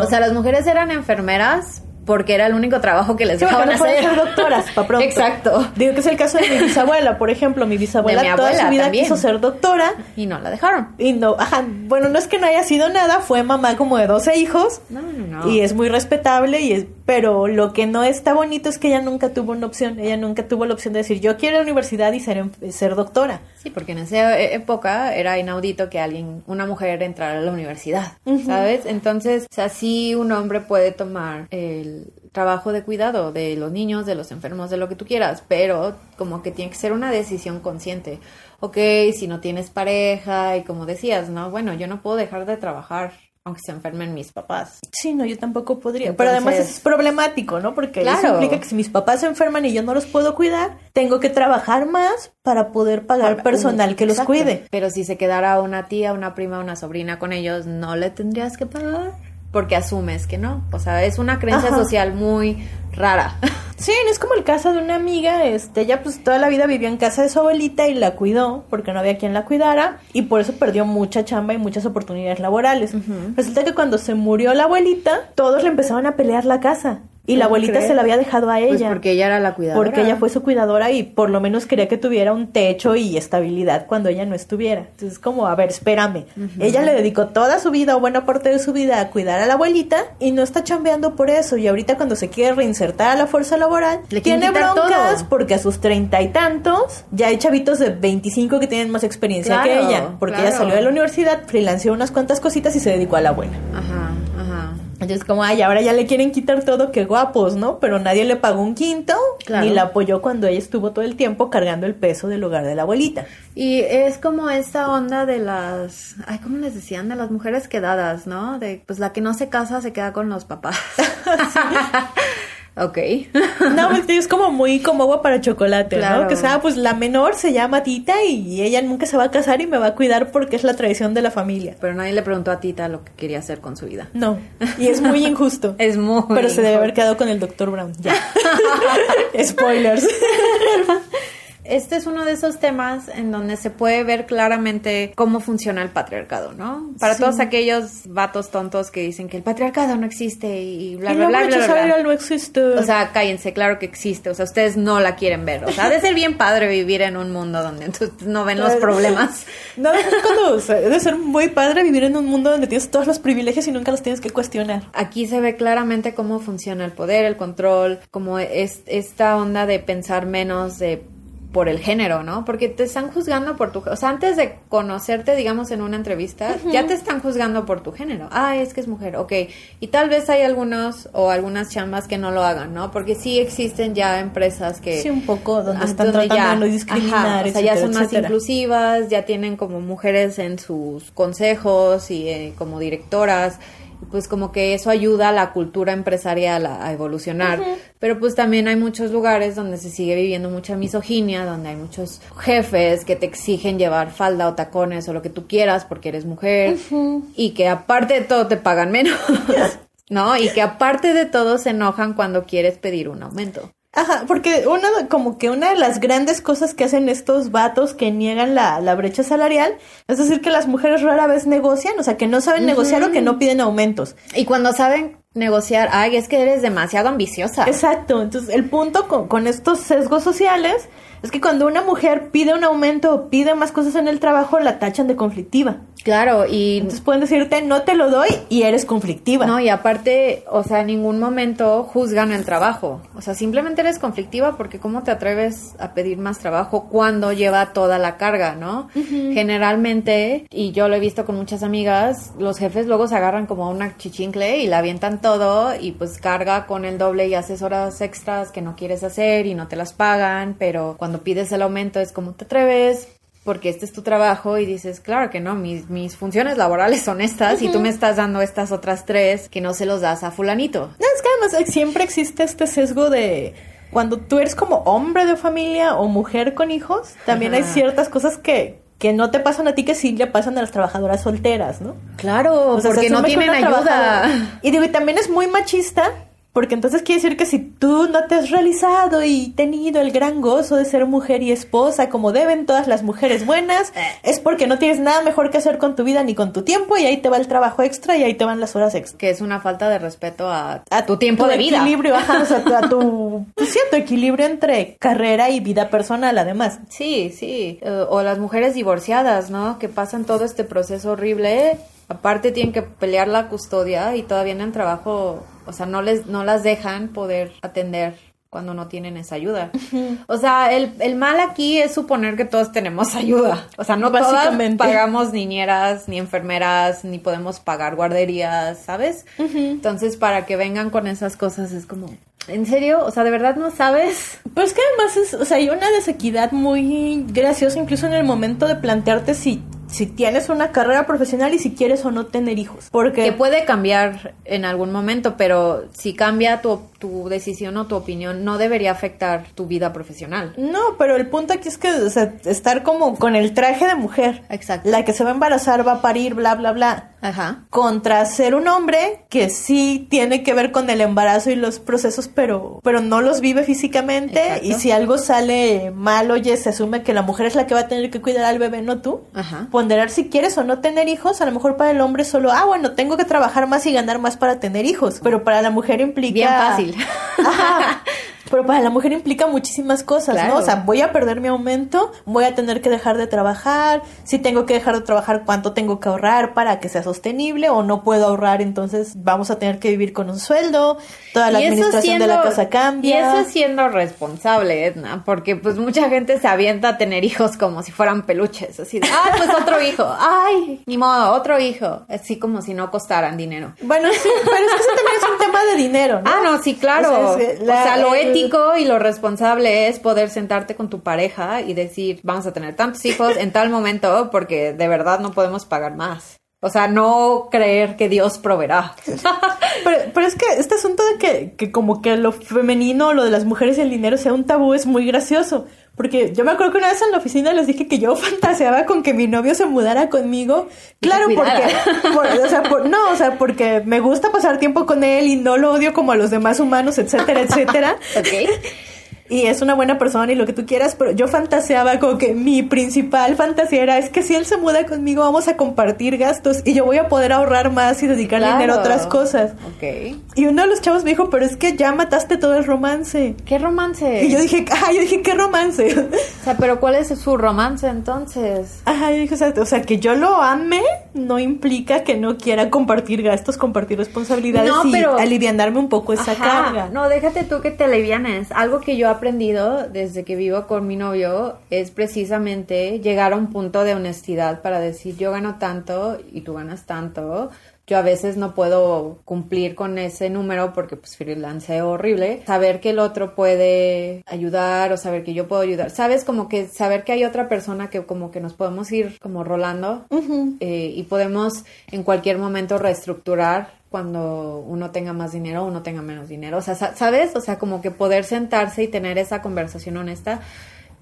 O sea, las mujeres eran enfermeras porque era el único trabajo que les dejaban no hacer. ser doctoras, para pronto. Exacto. Digo que es el caso de mi bisabuela, por ejemplo, mi bisabuela toda su vida quiso ser doctora y no la dejaron. Y no, ajá, bueno, no es que no haya sido nada, fue mamá como de 12 hijos. No, no, no. Y es muy respetable y es pero lo que no está bonito es que ella nunca tuvo una opción, ella nunca tuvo la opción de decir, "Yo quiero ir a la universidad y ser ser doctora." Sí, porque en esa época era inaudito que alguien, una mujer entrara a la universidad, ¿sabes? Entonces, o sea, sí un hombre puede tomar el trabajo de cuidado de los niños, de los enfermos, de lo que tú quieras, pero como que tiene que ser una decisión consciente. Ok, si no tienes pareja y como decías, no, bueno, yo no puedo dejar de trabajar aunque se enfermen mis papás. Sí, no, yo tampoco podría. Pero además es problemático, ¿no? Porque eso implica que si mis papás se enferman y yo no los puedo cuidar, tengo que trabajar más para poder pagar personal que los cuide. Pero si se quedara una tía, una prima, una sobrina con ellos, ¿no le tendrías que pagar? Porque asumes que no. O sea, es una creencia social muy rara. Sí, es como el caso de una amiga, este, ella pues toda la vida vivió en casa de su abuelita y la cuidó porque no había quien la cuidara y por eso perdió mucha chamba y muchas oportunidades laborales. Resulta que cuando se murió la abuelita, todos le empezaron a pelear la casa. Y la abuelita se la había dejado a pues ella. porque ella era la cuidadora. Porque ella fue su cuidadora y por lo menos quería que tuviera un techo y estabilidad cuando ella no estuviera. Entonces, como, a ver, espérame. Ella le dedicó toda su vida o buena parte de su vida a cuidar a la abuelita y no está chambeando por eso. Y ahorita cuando se quiere reinsertar a la fuerza laboral, tiene broncas porque a sus treinta y tantos ya hay chavitos de 25 que tienen más experiencia que ella. Porque ella salió de la universidad, freelanceó unas cuantas cositas y se dedicó a la abuela. Ajá. Entonces, como, ay, ahora ya le quieren quitar todo, qué guapos, ¿no? Pero nadie le pagó un quinto ni la apoyó cuando ella estuvo todo el tiempo cargando el peso del hogar de la abuelita. Y es como esta onda de las, ay, ¿cómo les decían? De las mujeres quedadas, ¿no? De, pues la que no se casa se queda con los papás. Ok. no, pues, es como muy como agua para chocolate, ¿no? Que sea, pues la menor se llama Tita y ella nunca se va a casar y me va a cuidar porque es la tradición de la familia. Pero nadie le preguntó a Tita lo que quería hacer con su vida. No. Y es muy injusto. es muy. Pero se debe haber quedado con el Dr. Brown. Ya. Spoilers este es uno de esos temas en donde se puede ver claramente cómo funciona el patriarcado, ¿no? Para todos aquellos vatos tontos que dicen que el patriarcado no existe y bla, bla, bla, bla, bla, no existe. O sea, cállense, claro que existe. O sea, ustedes no la quieren ver. O sea, de ser bien padre vivir en un mundo donde no ven los problemas. No, es cuando, o sea, debe ser muy padre vivir en un mundo donde tienes todos los privilegios y nunca los tienes que cuestionar. Aquí se ve claramente cómo funciona el poder, el control, como es esta onda de pensar menos, de por el género, ¿no? Porque te están juzgando por tu, o sea, antes de conocerte, digamos, en una entrevista, ya te están juzgando por tu género. Ah, es que es mujer, ok. Y tal vez hay algunos o algunas chambas que no lo hagan, ¿no? Porque sí existen ya empresas que... Sí, un poco, donde están tratando ya, de no discriminar, O sea, ya son más inclusivas, ya tienen como mujeres en sus consejos y eh, como directoras pues como que eso ayuda a la cultura empresarial a, evolucionar. Pero pues también hay muchos lugares donde se sigue viviendo mucha misoginia, donde hay muchos jefes que te exigen llevar falda o tacones o lo que tú quieras porque eres mujer y que aparte de todo te pagan menos. ¿No? Y que aparte de todo se enojan cuando quieres pedir un aumento. Ajá, porque una, como que una de las grandes cosas que hacen estos vatos que niegan la, la brecha salarial es decir que las mujeres rara vez negocian, o sea, que no saben negociar o que no piden aumentos. Y cuando saben negociar, ay, es que eres demasiado ambiciosa. Exacto, entonces el punto con, con estos sesgos sociales es que cuando una mujer pide un aumento o pide más cosas en el trabajo, la tachan de conflictiva. Claro, y... Entonces pueden decirte, no te lo doy y eres conflictiva. No, y aparte, o sea, en ningún momento juzgan el trabajo. O sea, simplemente eres conflictiva porque ¿cómo te atreves a pedir más trabajo cuando lleva toda la carga, no? Generalmente, y yo lo he visto con muchas amigas, los jefes luego se agarran como a una chichincle y la avientan todo y pues carga con el doble y haces horas extras que no quieres hacer y no te las pagan, pero cuando pides el aumento es como te atreves, porque este es tu trabajo y dices, claro que no, mis, mis funciones laborales son estas y tú me estás dando estas otras tres que no se los das a fulanito. No, es que además siempre existe este sesgo de cuando tú eres como hombre de familia o mujer con hijos, también hay ciertas cosas que, que no te pasan a ti que sí le pasan a las trabajadoras solteras, ¿no? Claro, porque no tienen ayuda. Y digo, y también es muy machista porque entonces quiere decir que si tú no te has realizado y tenido el gran gozo de ser mujer y esposa como deben todas las mujeres buenas, eh. es porque no tienes nada mejor que hacer con tu vida ni con tu tiempo y ahí te va el trabajo extra y ahí te van las horas extra. Que es una falta de respeto a, tu tiempo de vida. equilibrio, ajá, o sea, a tu, cierto equilibrio entre carrera y vida personal además. Sí, sí. Eh, o las mujeres divorciadas, ¿no? Que pasan todo este proceso horrible aparte tienen que pelear la custodia y todavía en el trabajo, o sea, no les no las dejan poder atender cuando no tienen esa ayuda. O sea, el, el, mal aquí es suponer que todos tenemos ayuda. O sea, no todas pagamos niñeras, ni enfermeras, ni podemos pagar guarderías, ¿sabes? Entonces, para que vengan con esas cosas es como, ¿En serio? O sea, ¿de verdad no sabes? Pues que además es, o sea, hay una desequidad muy graciosa incluso en el momento de plantearte si si tienes una carrera profesional y si quieres o no tener hijos. Porque... Que puede cambiar en algún momento, pero si cambia tu, tu decisión o tu opinión, no debería afectar tu vida profesional. No, pero el punto aquí es que, o sea, estar como con el traje de mujer. Exacto. La que se va a embarazar, va a parir, bla, bla, bla. Ajá. Contra ser un hombre que sí tiene que ver con el embarazo y los procesos, pero, pero no los vive físicamente. Y si algo sale mal, oye, se asume que la mujer es la que va a tener que cuidar al bebé, no tú. Ajá ponderar si quieres o no tener hijos. A lo mejor para el hombre solo, ah, bueno, tengo que trabajar más y ganar más para tener hijos. Pero para la mujer implica. Bien fácil. Pero para la mujer implica muchísimas cosas, ¿no? O sea, voy a perder mi aumento, voy a tener que dejar de trabajar, si tengo que dejar de trabajar, cuánto tengo que ahorrar para que sea sostenible o no puedo ahorrar, entonces vamos a tener que vivir con un sueldo, toda la administración de la casa cambia. Y eso es siendo responsable, Edna, porque pues mucha gente se avienta a tener hijos como si fueran peluches, así de, ah, pues otro hijo, ay, ni modo, otro hijo, así como si no costaran dinero. Bueno, sí, pero es que eso también es un tema de dinero, ¿no? Ah, no, sí, claro. O sea, lo ético y lo responsable es poder sentarte con tu pareja y decir, vamos a tener tantos hijos en tal momento porque de verdad no podemos pagar más. O sea, no creer que Dios proveerá. pero, es que este asunto de que, que como que lo femenino, lo de las mujeres y el dinero sea un tabú es muy gracioso. Porque yo me acuerdo que una vez en la oficina les dije que yo fantaseaba con que mi novio se mudara conmigo. Claro, porque, o sea, no, o sea, porque me gusta pasar tiempo con él y no lo odio como a los demás humanos, etcétera, etcétera. ok y es una buena persona y lo que tú quieras, pero yo fantaseaba como que mi principal fantasía era es que si él se muda conmigo vamos a compartir gastos y yo voy a poder ahorrar más y dedicarle dinero a otras cosas. Ok. Y uno de los chavos me dijo, pero es que ya mataste todo el romance. ¿Qué romance? Y yo dije, ah, yo dije, ¿qué romance? O sea, pero ¿cuál es su romance entonces? Ajá, yo dije, o sea, que yo lo ame no implica que no quiera compartir gastos, compartir responsabilidades no, pero... y alivianarme un poco esa carga. No, déjate tú que te alivianes. Algo que yo aprendido desde que vivo con mi novio es precisamente llegar a un punto de honestidad para decir yo gano tanto y tú ganas tanto yo a veces no puedo cumplir con ese número porque pues freelance horrible. Saber que el otro puede ayudar o saber que yo puedo ayudar. Sabes, como que saber que hay otra persona que como que nos podemos ir como rolando eh, y podemos en cualquier momento reestructurar cuando uno tenga más dinero o uno tenga menos dinero. O sea, ¿sabes? O sea, como que poder sentarse y tener esa conversación honesta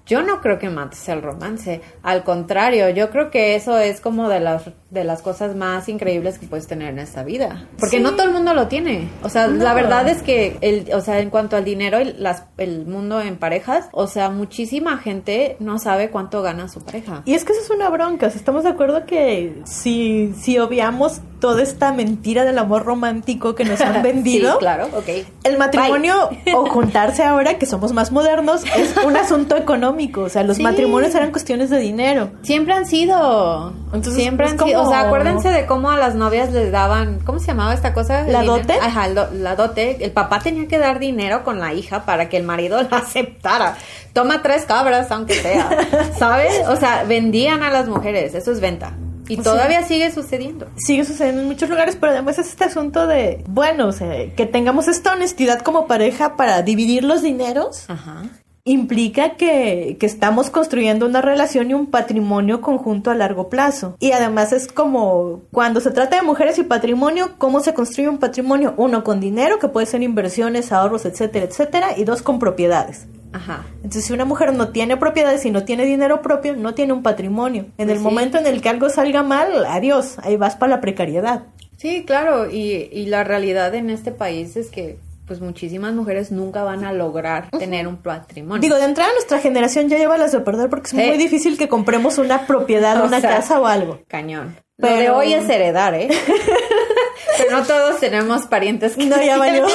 yo no creo que mates el romance. Al contrario, yo creo que eso es como de las, de las cosas más increíbles que puedes tener en esta vida. Porque no todo el mundo lo tiene. O sea, la verdad es que, el, o sea, en cuanto al dinero y las, el mundo en parejas, o sea, muchísima gente no sabe cuánto gana su pareja. Y es que eso es una bronca. estamos de acuerdo que si, si obviamos toda esta mentira del amor romántico que nos han vendido. sí, claro, ok. El matrimonio o juntarse ahora, que somos más modernos, es un asunto económico o sea, los matrimonios eran cuestiones de dinero. Siempre han sido. Entonces, Siempre han sido. O sea, acuérdense de cómo a las novias les daban. ¿Cómo se llamaba esta cosa? ¿La dote? Ajá, la dote. El papá tenía que dar dinero con la hija para que el marido la aceptara. Toma tres cabras, aunque sea. ¿Sabes? O sea, vendían a las mujeres. Eso es venta. Y todavía sigue sucediendo. Sigue sucediendo en muchos lugares, pero además es este asunto de, bueno, o sea, que tengamos esta honestidad como pareja para dividir los dineros. Ajá implica que, que, estamos construyendo una relación y un patrimonio conjunto a largo plazo. Y además es como cuando se trata de mujeres y patrimonio, ¿cómo se construye un patrimonio? Uno con dinero, que puede ser inversiones, ahorros, etcétera, etcétera, y dos con propiedades. Ajá. Entonces, si una mujer no tiene propiedades y no tiene dinero propio, no tiene un patrimonio. En el pues momento en el que algo salga mal, adiós, ahí vas para la precariedad. Sí, claro, y, y la realidad en este país es que pues muchísimas mujeres nunca van a lograr tener un patrimonio. Digo, de entrada nuestra generación ya lleva las de perder porque es muy difícil que compremos una propiedad, una casa o algo. Cañón. Pero de hoy es heredar, ¿eh? Pero no todos tenemos parientes que No, ya valió.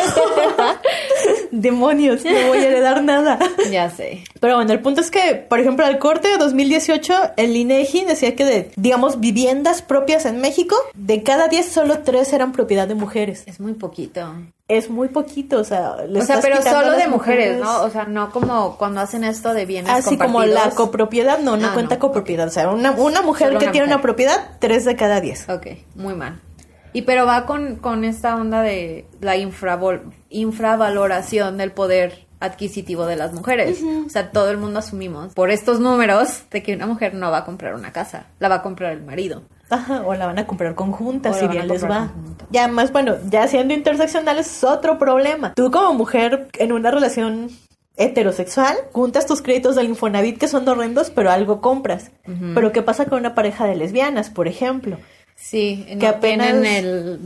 Demonios, no voy a heredar nada. Ya sé. Pero bueno, el punto es que, por ejemplo, al corte de 2018, el INEGI decía que de, digamos, viviendas propias en México, de cada 10 solo 3 eran propiedad de mujeres. Es muy poquito. Es muy poquito, o sea, o sea, pero solo de mujeres, ¿no? O sea, no como cuando hacen esto de bienes Así como la copropiedad, no, no ah, cuenta copropiedad. O sea, una, una mujer que tiene una propiedad, 3 de cada 10. Ok, muy mal. Y pero va con, con esta onda de la infravaloración del poder adquisitivo de las mujeres. O sea, todo el mundo asumimos por estos números de que una mujer no va a comprar una casa, la va a comprar el marido. Ajá, o la van a comprar conjunta, si bien les va. Ya más, bueno, ya siendo interseccionales es otro problema. Tú como mujer en una relación heterosexual, juntas tus créditos del Infonavit que son horrendos, pero algo compras. Pero ¿qué pasa con una pareja de lesbianas, por ejemplo? Sí, que apenas el,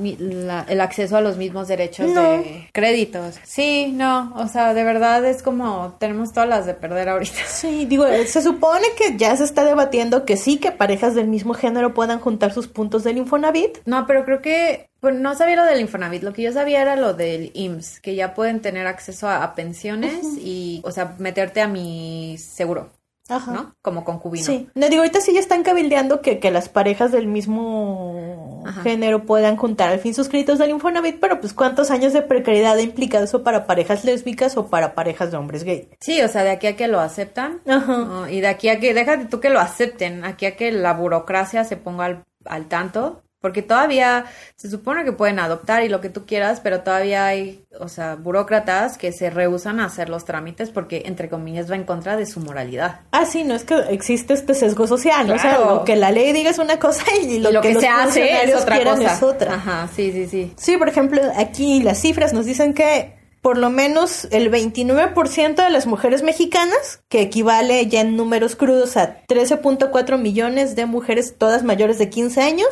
el, acceso a los mismos derechos de créditos. Sí, no, o sea, de verdad es como tenemos todas las de perder ahorita. Sí, digo, se supone que ya se está debatiendo que sí, que parejas del mismo género puedan juntar sus puntos del Infonavit. No, pero creo que pues no sabía lo del Infonavit, lo que yo sabía era lo del IMSS, que ya pueden tener acceso a, pensiones y, o sea, meterte a mi seguro. Ajá. ¿no? Como concubino. Sí. No digo, ahorita sí ya están cabildeando que, que las parejas del mismo género puedan juntar al fin sus créditos del Infonavit, pero pues cuántos años de precariedad ha implicado eso para parejas lésbicas o para parejas de hombres gay. Sí, o sea, de aquí a que lo aceptan. Ajá. y de aquí a que, déjate tú que lo acepten, aquí a que la burocracia se ponga al, al tanto porque todavía se supone que pueden adoptar y lo que tú quieras, pero todavía hay, o sea, burócratas que se rehusan a hacer los trámites porque, entre comillas, va en contra de su moralidad. Ah, sí, no es que existe este sesgo social, o sea, lo que la ley diga es una cosa y lo, que, se hace es otra cosa. Es otra. Ajá, sí, sí, sí. Sí, por ejemplo, aquí las cifras nos dicen que por lo menos el 29% de las mujeres mexicanas, que equivale ya en números crudos a 13.4 millones de mujeres, todas mayores de 15 años,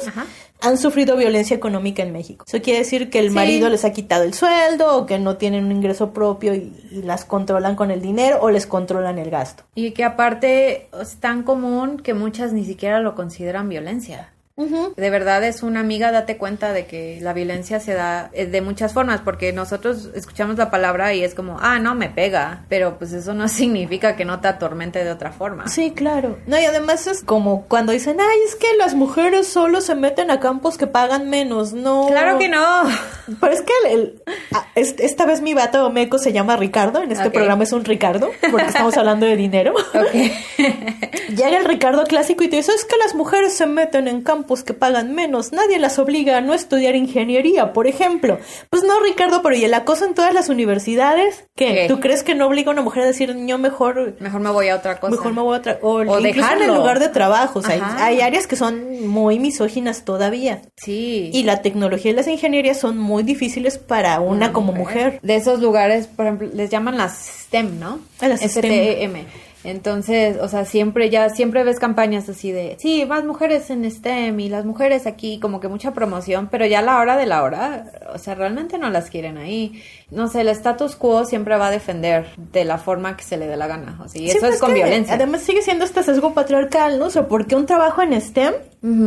han sufrido violencia económica en México. Eso quiere decir que el marido les ha quitado el sueldo o que no tienen un ingreso propio y, las controlan con el dinero o les controlan el gasto. Y que aparte es tan común que muchas ni siquiera lo consideran violencia. De verdad es una amiga, date cuenta de que la violencia se da eh, de muchas formas, porque nosotros escuchamos la palabra y es como, ah, no, me pega, pero pues eso no significa que no te atormente de otra forma. Sí, claro. No, y además es como cuando dicen, ay, es que las mujeres solo se meten a campos que pagan menos, no. Claro que no. Pero es que el, ah, esta vez mi vato meco se llama Ricardo, en este programa es un Ricardo, porque estamos hablando de dinero. Llega el Ricardo clásico y te dice, es que las mujeres se meten en campos que pagan menos, nadie las obliga a no estudiar ingeniería, por ejemplo. Pues no, Ricardo, pero ¿y el acoso en todas las universidades? ¿Qué? ¿Tú crees que no obliga a una mujer a decir, yo mejor... Mejor me voy a otra cosa. Mejor me voy a otra... O, o dejarlo. en el lugar de trabajo. O sea, hay, áreas que son muy misóginas todavía. Sí. Y la tecnología y las ingenierías son muy difíciles para una, como mujer. De esos lugares, por ejemplo, les llaman las STEM, ¿no? Las STEM. Entonces, o sea, siempre ya, siempre ves campañas así de, sí, más mujeres en STEM y las mujeres aquí, como que mucha promoción, pero ya a la hora de la hora, o sea, realmente no las quieren ahí. No sé, el status quo siempre va a defender de la forma que se le dé la gana. O sea, y eso es con violencia. Además sigue siendo este sesgo patriarcal, ¿no? O sea, porque un trabajo en STEM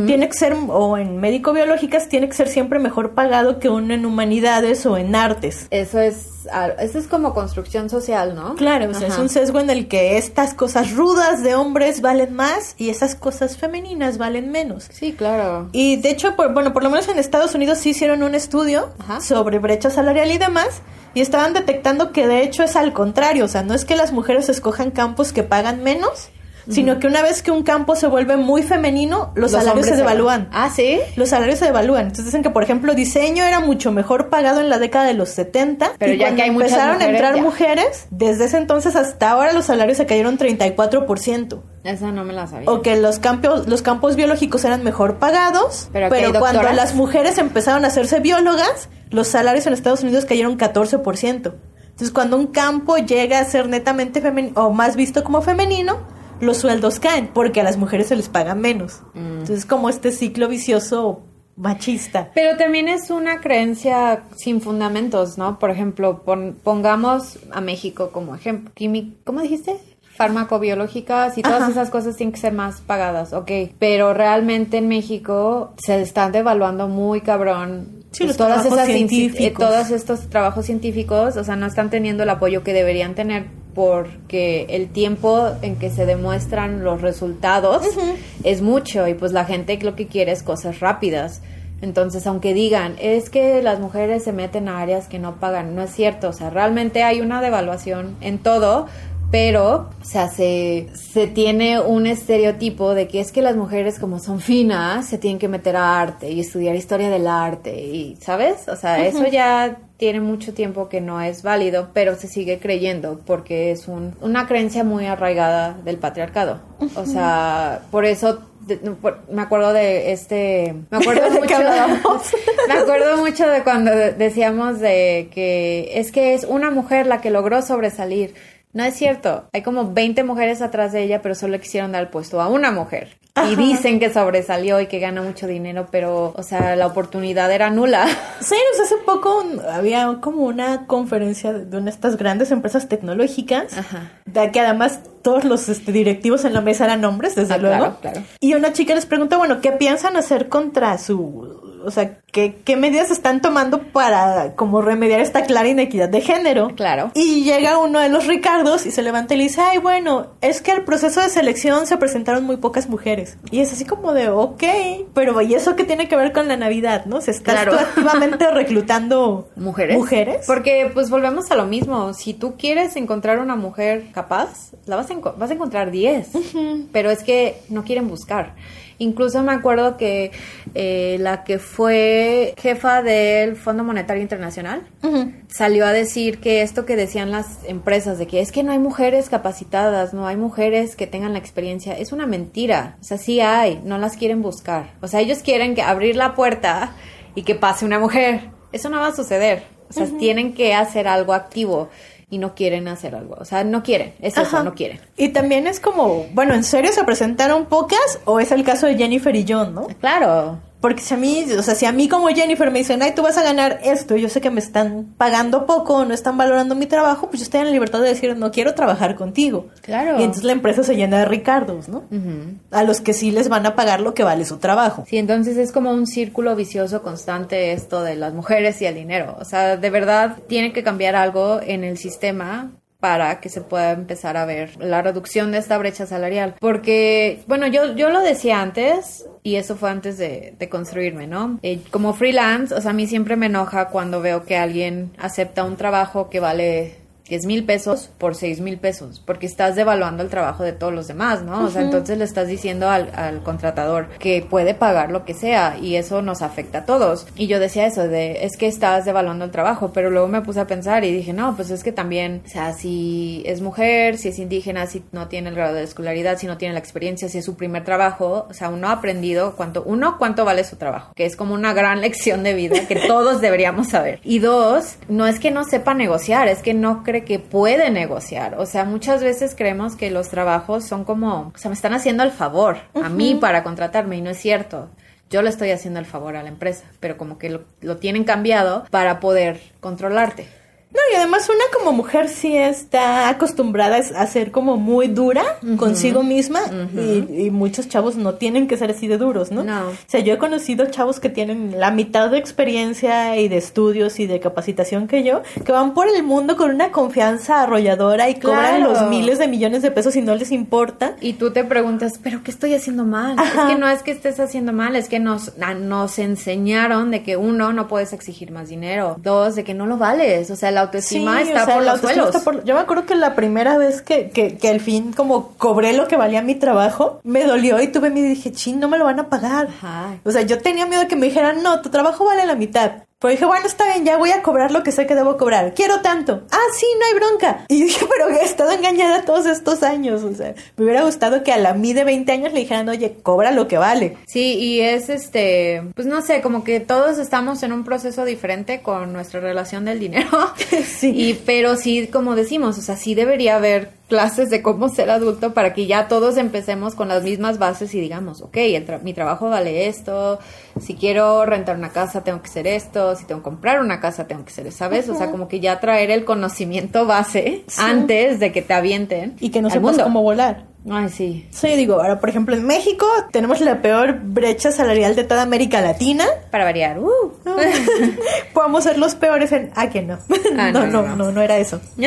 tiene que ser, o en médico-biológicas, tiene que ser siempre mejor pagado que uno en humanidades o en artes. Eso es eso es como construcción social, ¿no? Claro, o sea, es un sesgo en el que estas cosas rudas de hombres valen más y esas cosas femeninas valen menos. Sí, claro. Y de hecho, por, bueno, por lo menos en Estados Unidos sí hicieron un estudio sobre brecha salarial y demás y estaban detectando que de hecho es al contrario, o sea, no es que las mujeres escojan campos que pagan menos, sino que una vez que un campo se vuelve muy femenino, los, salarios se devalúan. Ah, sí. Los salarios se devalúan. Entonces dicen que, por ejemplo, diseño era mucho mejor pagado en la década de los 70. Pero ya que hay empezaron a entrar mujeres, desde ese entonces hasta ahora los salarios se cayeron 34%. Esa no me la sabía. O que los campos, los campos biológicos eran mejor pagados, pero, pero cuando las mujeres empezaron a hacerse biólogas, los salarios en Estados Unidos cayeron 14%. Entonces, cuando un campo llega a ser netamente femenino o más visto como femenino, los sueldos caen porque a las mujeres se les paga menos. Mm. Entonces, como este ciclo vicioso machista. Pero también es una creencia sin fundamentos, ¿no? Por ejemplo, pongamos a México como ejemplo. ¿Cómo dijiste? farmacobiológicas y todas esas cosas tienen que ser más pagadas, ok. Pero realmente en México se están devaluando muy cabrón Sí, pues todas esas científicos. todos estos trabajos científicos, o sea, no están teniendo el apoyo que deberían tener porque el tiempo en que se demuestran los resultados es mucho y pues la gente lo que quiere es cosas rápidas. Entonces, aunque digan, es que las mujeres se meten a áreas que no pagan, no es cierto, o sea, realmente hay una devaluación en todo, pero, o sea, se, se tiene un estereotipo de que es que las mujeres como son finas, se tienen que meter a arte y estudiar historia del arte y, ¿sabes? O sea, eso ya tiene mucho tiempo que no es válido, pero se sigue creyendo porque es un, una creencia muy arraigada del patriarcado. O sea, por eso me acuerdo de este me acuerdo mucho me acuerdo mucho de cuando decíamos de que es que es una mujer la que logró sobresalir no es cierto. Hay como 20 mujeres atrás de ella, pero solo quisieron dar el puesto a una mujer. Y dicen que sobresalió y que gana mucho dinero, pero, o sea, la oportunidad era nula. Sí, hace poco había como una conferencia de una de estas grandes empresas tecnológicas, de que además todos los este, directivos en la mesa eran hombres, desde ah, luego. claro. Y una chica les pregunta, bueno, ¿qué piensan hacer contra su o sea, ¿qué, ¿qué, medidas están tomando para como remediar esta clara inequidad de género? Claro. Y llega uno de los Ricardos y se levanta y le dice, ay, bueno, es que al proceso de selección se presentaron muy pocas mujeres. Y es así como de, ok, pero ¿y eso qué tiene que ver con la Navidad, no? Se está activamente reclutando mujeres. Mujeres. Porque pues volvemos a lo mismo, si tú quieres encontrar una mujer capaz, la vas a, vas a encontrar 10, pero es que no quieren buscar. Incluso me acuerdo que eh, la que fue jefa del Fondo Monetario Internacional salió a decir que esto que decían las empresas de que es que no hay mujeres capacitadas, no hay mujeres que tengan la experiencia, es una mentira. O sea, sí hay, no las quieren buscar. O sea, ellos quieren que abrir la puerta y que pase una mujer. Eso no va a suceder. O sea, tienen que hacer algo activo y no quieren hacer algo. O sea, no quieren, es eso, no quieren. Y también es como, bueno, ¿en serio se presentaron pocas o es el caso de Jennifer y John, no? Claro. Porque si a mí, o sea, si a mí como Jennifer me dicen, ay, tú vas a ganar esto, yo sé que me están pagando poco, no están valorando mi trabajo, pues yo estoy en la libertad de decir, no quiero trabajar contigo. Claro. Y entonces la empresa se llena de Ricardos, ¿no? A los que sí les van a pagar lo que vale su trabajo. Sí, entonces es como un círculo vicioso constante esto de las mujeres y el dinero. O sea, de verdad tiene que cambiar algo en el sistema para que se pueda empezar a ver la reducción de esta brecha salarial. Porque, bueno, yo, yo lo decía antes, y eso fue antes de, construirme, ¿no? Eh, como freelance, o sea, a mí siempre me enoja cuando veo que alguien acepta un trabajo que vale 10 mil pesos por 6 mil pesos, porque estás devaluando el trabajo de todos los demás, ¿no? O sea, entonces le estás diciendo al, al, contratador que puede pagar lo que sea y eso nos afecta a todos. Y yo decía eso, de es que estás devaluando el trabajo, pero luego me puse a pensar y dije, no, pues es que también, o sea, si es mujer, si es indígena, si no tiene el grado de escolaridad, si no tiene la experiencia, si es su primer trabajo, o sea, uno ha aprendido cuánto, uno, cuánto vale su trabajo, que es como una gran lección de vida que todos deberíamos saber. Y dos, no es que no sepa negociar, es que no cree que puede negociar. O sea, muchas veces creemos que los trabajos son como, o sea, me están haciendo el favor a mí para contratarme y no es cierto. Yo le estoy haciendo el favor a la empresa, pero como que lo, lo tienen cambiado para poder controlarte. No, y además una como mujer sí está acostumbrada a ser como muy dura consigo misma y, muchos chavos no tienen que ser así de duros, ¿no? No. O sea, yo he conocido chavos que tienen la mitad de experiencia y de estudios y de capacitación que yo, que van por el mundo con una confianza arrolladora y cobran los miles de millones de pesos y no les importa. Y tú te preguntas, ¿pero qué estoy haciendo mal? Es que no es que estés haciendo mal, es que nos, nos enseñaron de que uno, no puedes exigir más dinero, dos, de que no lo vales, o sea, la autoestima está por los suelos. Yo me acuerdo que la primera vez que, que, que, al fin como cobré lo que valía mi trabajo, me dolió y tuve miedo y dije, chin, no me lo van a pagar. O sea, yo tenía miedo de que me dijeran, no, tu trabajo vale la mitad. Pero dije, bueno, está bien, ya voy a cobrar lo que sé que debo cobrar. Quiero tanto. Ah, sí, no hay bronca. Y dije, pero he estado engañada todos estos años. O sea, me hubiera gustado que a la mí de 20 años le dijeran, oye, cobra lo que vale. Sí, y es este, pues no sé, como que todos estamos en un proceso diferente con nuestra relación del dinero. sí. Y, pero sí, como decimos, o sea, sí debería haber clases de cómo ser adulto para que ya todos empecemos con las mismas bases y digamos, ok, mi trabajo vale esto, si quiero rentar una casa tengo que hacer esto, si tengo que comprar una casa tengo que hacer, ¿sabes? O sea, como que ya traer el conocimiento base antes de que te avienten. Y que no sepas cómo volar. Ay, sí. Sí, digo, ahora, por ejemplo, en México tenemos la peor brecha salarial de toda América Latina. Para variar. Uh. Podemos ser los peores en... Ah, que no. Ah, no, no, no, no, no era eso.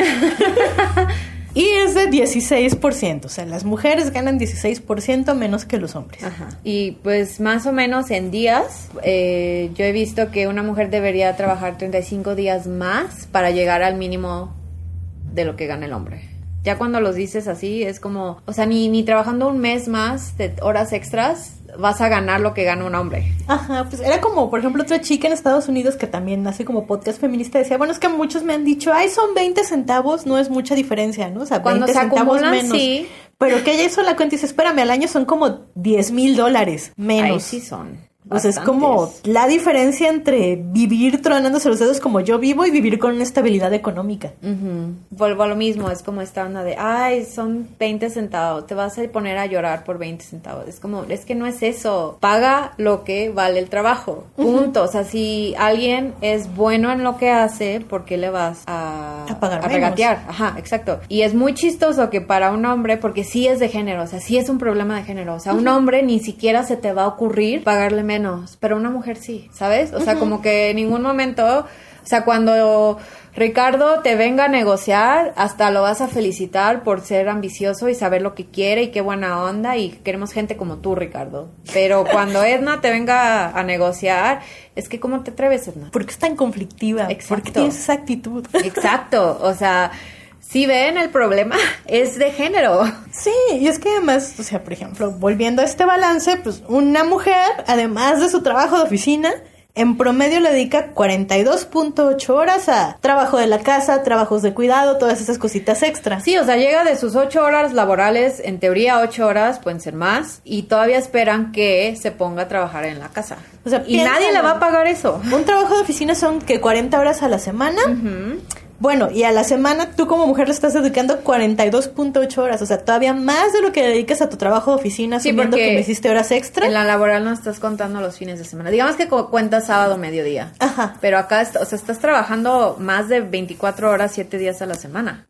Y es de 16%, o sea, las mujeres ganan 16% menos que los hombres. Ajá. Y pues más o menos en días, eh, yo he visto que una mujer debería trabajar 35 días más para llegar al mínimo de lo que gana el hombre. Ya cuando los dices así, es como, o sea, ni, ni trabajando un mes más de horas extras, vas a ganar lo que gana un hombre. Ajá, pues era como, por ejemplo, otra chica en Estados Unidos que también hace como podcast feminista decía, bueno, es que muchos me han dicho, ay, son 20 centavos, no es mucha diferencia, ¿no? O sea, Cuando 20 centavos menos. Sí. Pero que ella hizo la cuenta y dice, espérame, al año son como 10 mil dólares menos. Ahí sí son. O sea, es como la diferencia entre vivir tronándose los dedos como yo vivo y vivir con una estabilidad económica. Vuelvo a lo mismo, es como esta onda de, ay, son 20 centavos, te vas a poner a llorar por 20 centavos. Es como, es que no es eso, paga lo que vale el trabajo, punto. O sea, si alguien es bueno en lo que hace, ¿por qué le vas a, a, pagar a regatear? Ajá, exacto. Y es muy chistoso que para un hombre, porque sí es de género, o sea, sí es un problema de género, o sea, un hombre ni siquiera se te va a ocurrir pagarle menos menos, pero una mujer sí, ¿sabes? O sea, como que en ningún momento, o sea, cuando Ricardo te venga a negociar, hasta lo vas a felicitar por ser ambicioso y saber lo que quiere y qué buena onda y queremos gente como tú, Ricardo. Pero cuando Edna te venga a, negociar, es que ¿cómo te atreves, Edna? Porque es tan conflictiva, Exacto. porque tienes esa actitud. Exacto, o sea si ven el problema es de género. Sí, y es que además, o sea, por ejemplo, volviendo a este balance, pues una mujer, además de su trabajo de oficina, en promedio le dedica 42.8 horas a trabajo de la casa, trabajos de cuidado, todas esas cositas extras. Sí, o sea, llega de sus 8 horas laborales, en teoría 8 horas, pueden ser más, y todavía esperan que se ponga a trabajar en la casa. O sea, y nadie le va a pagar eso. Un trabajo de oficina son que 40 horas a la semana. Bueno, y a la semana tú como mujer le estás dedicando 42.8 horas, o sea, todavía más de lo que dedicas a tu trabajo de oficina, sí, asumiendo que me hiciste horas extra. En la laboral no estás contando los fines de semana. Digamos que cuentas sábado, mediodía. Ajá. Pero acá, o sea, estás trabajando más de 24 horas, 7 días a la semana.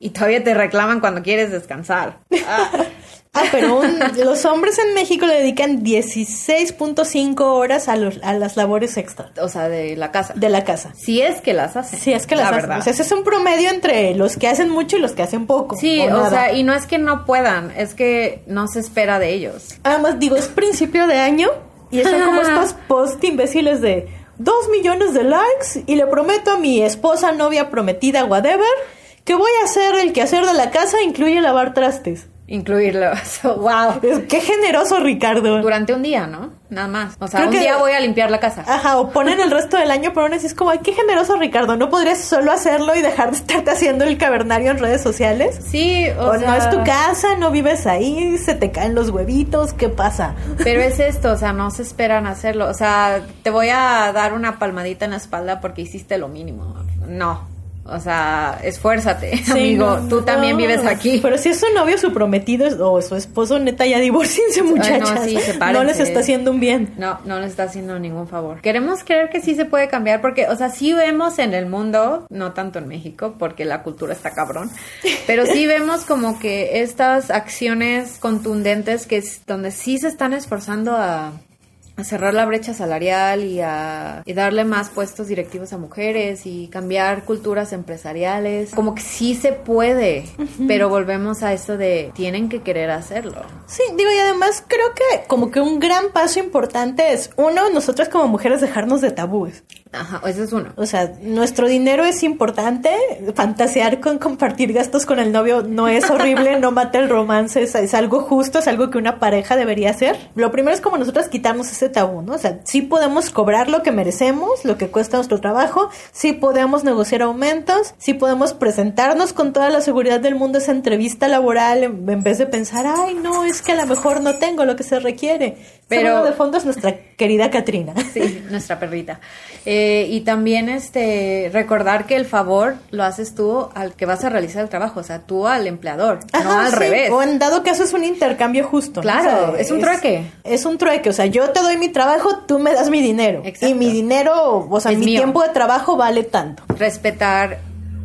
Y todavía te reclaman cuando quieres descansar. Ah. Ah, pero los hombres en México le dedican 16.5 horas a, los, a las labores extra. O sea, de la casa. De la casa. Si es que las hacen. Si es que las hacen. O sea, ese es un promedio entre los que hacen mucho y los que hacen poco. Sí, o, sea, y no es que no puedan, es que no se espera de ellos. Además, digo, es principio de año y están como estos post imbéciles de dos millones de likes y le prometo a mi esposa, novia, prometida, whatever, que voy a hacer el quehacer de la casa, incluye lavar trastes incluirlo. wow. Qué generoso, Ricardo. Durante un día, ¿no? Nada más. O sea, un día voy a limpiar la casa. Ajá, o ponen el resto del año, pero aún así es como, ay, qué generoso, Ricardo. ¿No podrías solo hacerlo y dejar de estarte haciendo el cavernario en redes sociales? Sí, o, sea... no es tu casa, no vives ahí, se te caen los huevitos, ¿qué pasa? Pero es esto, o sea, no se esperan hacerlo. O sea, te voy a dar una palmadita en la espalda porque hiciste lo mínimo. No, o sea, esfuérzate, amigo. Tú también vives aquí. Pero si es su novio, su prometido o su esposo, neta, ya divorciense, muchachas. no, sí, no les está haciendo un bien. No, no les está haciendo ningún favor. Queremos creer que sí se puede cambiar porque, o sea, sí vemos en el mundo, no tanto en México, porque la cultura está cabrón, pero sí vemos como que estas acciones contundentes que es donde sí se están esforzando a a cerrar la brecha salarial y a darle más puestos directivos a mujeres y cambiar culturas empresariales. Como que sí se puede, pero volvemos a esto de tienen que querer hacerlo. Sí, digo, y además creo que como que un gran paso importante es, uno, nosotras como mujeres dejarnos de tabúes. Ajá, ese es uno. O sea, nuestro dinero es importante, fantasear con compartir gastos con el novio no es horrible, no mata el romance, es, algo justo, es algo que una pareja debería hacer. Lo primero es como nosotras quitarnos ese tabú, ¿no? O sea, sí podemos cobrar lo que merecemos, lo que cuesta nuestro trabajo, sí podemos negociar aumentos, sí podemos presentarnos con toda la seguridad del mundo esa entrevista laboral en, vez de pensar, ay, no, es que a lo mejor no tengo lo que se requiere. Pero de fondo es nuestra querida Katrina. Sí, nuestra perrita. Eh, y también este recordar que el favor lo haces tú al que vas a realizar el trabajo, o sea, tú al empleador, no al revés. O en dado caso es un intercambio justo. Claro, es un trueque. Es un trueque, o sea, yo te doy mi trabajo, tú me das mi dinero. Y mi dinero, o sea, mi tiempo de trabajo vale tanto. Respetar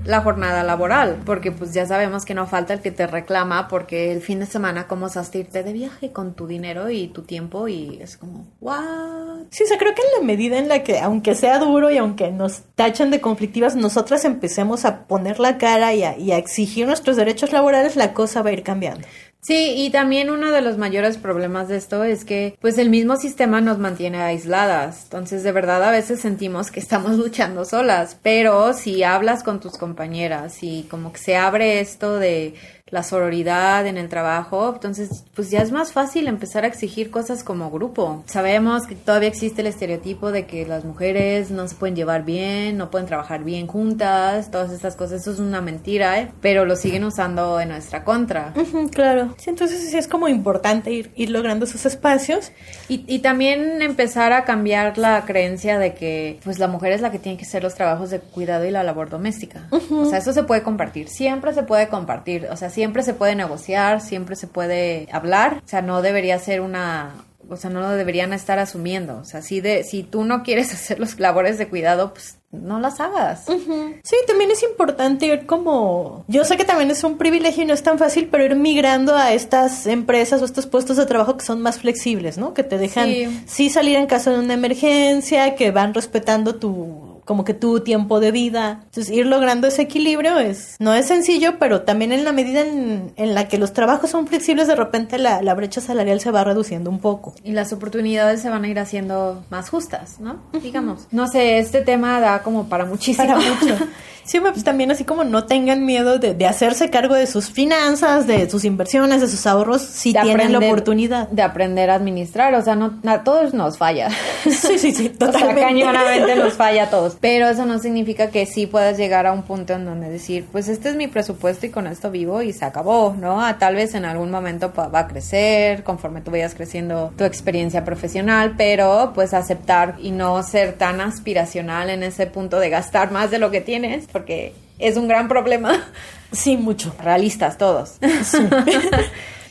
la jornada laboral, porque pues ya sabemos que no falta el que te reclama porque el fin de semana cómo a irte de viaje con tu dinero y tu tiempo y es como, ¿what? Sí, o sea, creo que en la medida en la que, aunque sea duro y aunque nos tachan de conflictivas, nosotras empecemos a poner la cara y a, y a exigir nuestros derechos laborales, la cosa va a ir cambiando. Sí, y también uno de los mayores problemas de esto es que pues el mismo sistema nos mantiene aisladas. Entonces, de verdad a veces sentimos que estamos luchando solas, pero si hablas con tus compañeras y como que se abre esto de la sororidad en el trabajo, entonces pues ya es más fácil empezar a exigir cosas como grupo. Sabemos que todavía existe el estereotipo de que las mujeres no se pueden llevar bien, no pueden trabajar bien juntas, todas estas cosas, eso es una mentira, ¿eh? pero lo siguen usando en nuestra contra. claro, sí, entonces sí es como importante ir, ir logrando esos espacios. Y, y también empezar a cambiar la creencia de que pues la mujer es la que tiene que hacer los trabajos de cuidado y la labor doméstica. O sea, eso se puede compartir, siempre se puede compartir, o sea, siempre se puede negociar, siempre se puede hablar, o sea, no debería ser una, o sea, no lo deberían estar asumiendo. O sea, si, de, si tú no quieres hacer los labores de cuidado, pues no las hagas. Sí, también es importante ir como... Yo sé que también es un privilegio y no es tan fácil, pero ir migrando a estas empresas o estos puestos de trabajo que son más flexibles, ¿no? Que te dejan sí salir en caso de una emergencia, que van respetando tu como que tu tiempo de vida. Entonces, ir logrando ese equilibrio es, no es sencillo, pero también en la medida en, la que los trabajos son flexibles, de repente la, la, brecha salarial se va reduciendo un poco. Y las oportunidades se van a ir haciendo más justas, ¿no? Digamos. No sé, este tema da como para muchísimo. Para mucho. Sí, pues también así como no tengan miedo de, de, hacerse cargo de sus finanzas, de sus inversiones, de sus ahorros, si tienen la oportunidad. De aprender a administrar, o sea, no, a todos nos falla. Sí, sí, sí, totalmente. O sea, cañonamente nos falla a todos. pero eso no significa que sí puedas llegar a un punto en donde decir, pues este es mi presupuesto y con esto vivo y se acabó, ¿no? A tal vez en algún momento va a crecer conforme tú vayas creciendo tu experiencia profesional, pero pues aceptar y no ser tan aspiracional en ese punto de gastar más de lo que tienes, porque es un gran problema. Sí, mucho. Realistas todos. Sí.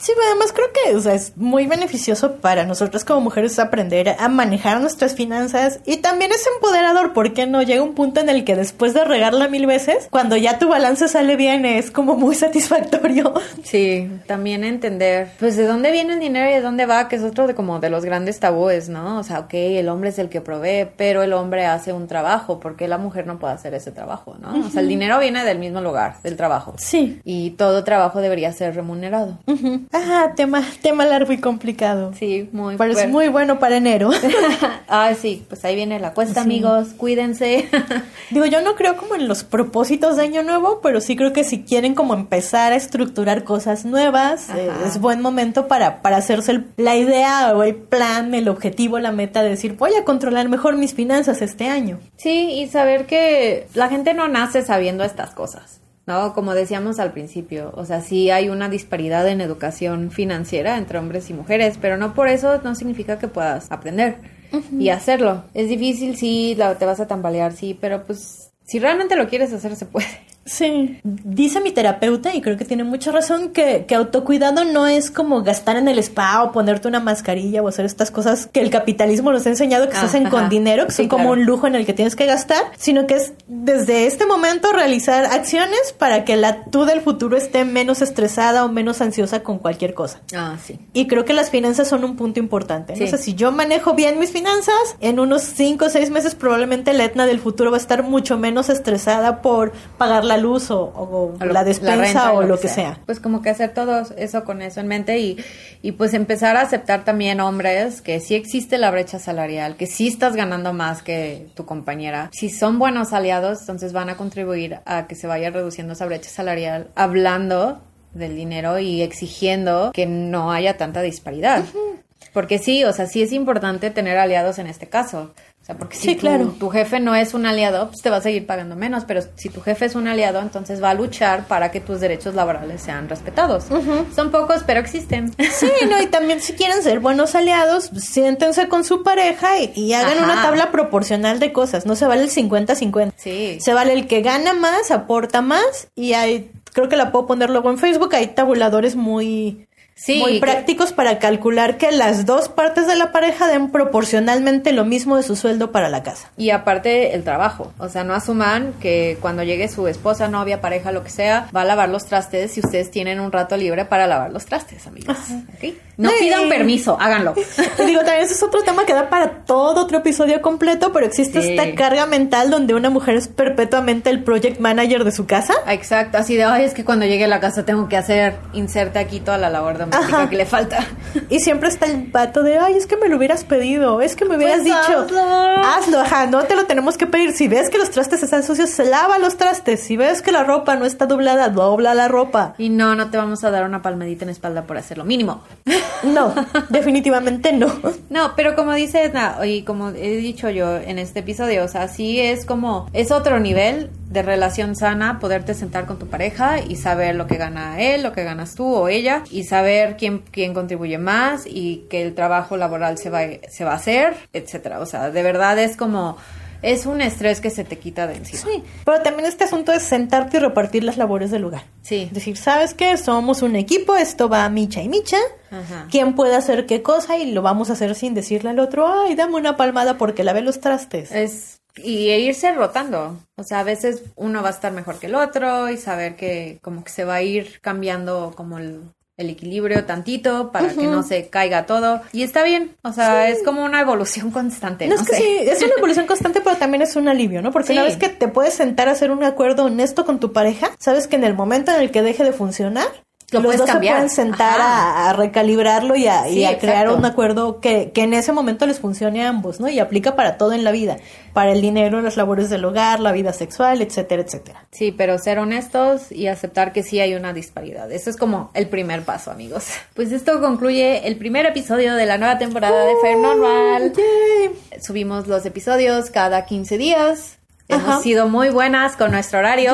Sí, además creo que o sea, es muy beneficioso para nosotras como mujeres aprender a manejar nuestras finanzas y también es empoderador porque no llega un punto en el que después de regarla mil veces, cuando ya tu balance sale bien es como muy satisfactorio. Sí, también entender pues de dónde viene el dinero y de dónde va, que es otro de como de los grandes tabúes, ¿no? O sea, ok, el hombre es el que provee, pero el hombre hace un trabajo, porque la mujer no puede hacer ese trabajo, ¿no? O sea, el dinero viene del mismo lugar, del trabajo. Sí. Y todo trabajo debería ser remunerado. Ah, tema, tema largo y complicado. Sí, muy Pero es muy bueno para enero. ah, sí, pues ahí viene la cuesta, amigos. Cuídense. Digo, yo no creo como en los propósitos de año nuevo, pero sí creo que si quieren como empezar a estructurar cosas nuevas, eh, es buen momento para, para hacerse la idea o el plan, el objetivo, la meta de decir, voy a controlar mejor mis finanzas este año. Sí, y saber que la gente no nace sabiendo estas cosas. ¿No? Como decíamos al principio, o sea, sí hay una disparidad en educación financiera entre hombres y mujeres, pero no por eso no significa que puedas aprender y hacerlo. Es difícil, sí, te vas a tambalear, sí, pero pues si realmente lo quieres hacer, se puede. Sí, dice mi terapeuta, y creo que tiene mucha razón, que, que, autocuidado no es como gastar en el spa o ponerte una mascarilla o hacer estas cosas que el capitalismo nos ha enseñado que se hacen con dinero, que son como un lujo en el que tienes que gastar, sino que es desde este momento realizar acciones para que la tú del futuro esté menos estresada o menos ansiosa con cualquier cosa. Ah, sí. Y creo que las finanzas son un punto importante. ¿no? O sea, si yo manejo bien mis finanzas, en unos 5 o 6 meses probablemente la Etna del futuro va a estar mucho menos estresada por pagar la luz o, la despensa o lo, que, sea. Pues como que hacer todo eso con eso en mente y, y pues empezar a aceptar también hombres que sí existe la brecha salarial, que sí estás ganando más que tu compañera. Si son buenos aliados, entonces van a contribuir a que se vaya reduciendo esa brecha salarial hablando del dinero y exigiendo que no haya tanta disparidad. Porque sí, o sea, sí es importante tener aliados en este caso sea, porque si tu, jefe no es un aliado, pues te va a seguir pagando menos, pero si tu jefe es un aliado, entonces va a luchar para que tus derechos laborales sean respetados. Son pocos, pero existen. Sí, no, y también si quieren ser buenos aliados, siéntense con su pareja y, hagan una tabla proporcional de cosas. No se vale el 50-50. Sí. Se vale el que gana más, aporta más y hay creo que la puedo poner luego en Facebook, hay tabuladores muy muy prácticos para calcular que las dos partes de la pareja den proporcionalmente lo mismo de su sueldo para la casa. Y aparte el trabajo, o sea, no asuman que cuando llegue su esposa, novia, pareja, lo que sea, va a lavar los trastes si ustedes tienen un rato libre para lavar los trastes, amigos. No pidan permiso, háganlo. digo, también ese es otro tema que da para todo otro episodio completo, pero existe esta carga mental donde una mujer es perpetuamente el project manager de su casa. Exacto, así de, ay, es que cuando llegue a la casa tengo que hacer, inserte aquí toda la labor de que le falta. Y siempre está el pato de, ay, es que me lo hubieras pedido, es que me hubieras pues dicho, hazlo. ajá, no te lo tenemos que pedir. Si ves que los trastes están sucios, se lava los trastes. Si ves que la ropa no está doblada, dobla la ropa. Y no, no te vamos a dar una palmadita en la espalda por hacerlo mínimo. No, definitivamente no. No, pero como dices, y como he dicho yo en este episodio, o sea, sí es como, es otro nivel de relación sana, poderte sentar con tu pareja y saber lo que gana él, lo que ganas tú o ella, y saber quién, quién contribuye más y que el trabajo laboral se va, se va a hacer, etcétera. O sea, de verdad es como es un estrés que se te quita de encima. Sí, pero también este asunto es sentarte y repartir las labores del lugar. Sí. Decir, ¿sabes qué? Somos un equipo, esto va micha y micha. ¿Quién puede hacer qué cosa? Y lo vamos a hacer sin decirle al otro, ay, dame una palmada porque lavé los trastes. Es y irse rotando. O sea, a veces uno va a estar mejor que el otro y saber que como que se va a ir cambiando como el, el equilibrio tantito para que no se caiga todo. Y está bien, o sea, es como una evolución constante. No, es que sí, es una evolución constante, pero también es un alivio, ¿no? Porque una vez que te puedes sentar a hacer un acuerdo honesto con tu pareja, sabes que en el momento en el que deje de funcionar, los dos se pueden sentar a, recalibrarlo y a, crear un acuerdo que, que, en ese momento les funcione a ambos, ¿no? Y aplica para todo en la vida, para el dinero, las labores del hogar, la vida sexual, etcétera, etcétera. Sí, pero ser honestos y aceptar que sí hay una disparidad. Eso es como el primer paso, amigos. Pues esto concluye el primer episodio de la nueva temporada de Fair Normal. Subimos los episodios cada 15 días Hemos sido muy buenas con nuestro horario.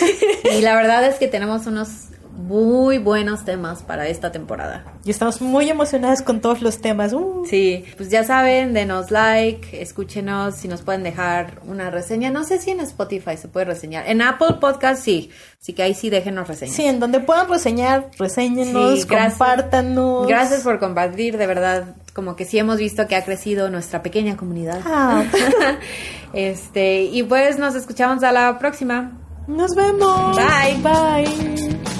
y la verdad es que tenemos unos muy buenos temas para esta temporada. Y estamos muy emocionadas con todos los temas. Uh. Sí, pues ya saben, denos like, escúchenos, si nos pueden dejar una reseña. No sé si en Spotify se puede reseñar. En Apple Podcast sí, así que ahí sí déjenos reseñas. Sí, en donde puedan reseñar, reseñenos, compártanos. Gracias por compartir, de verdad, como que sí hemos visto que ha crecido nuestra pequeña comunidad. Ah. este, y pues nos escuchamos a la próxima. Nos vemos. Bye. Bye.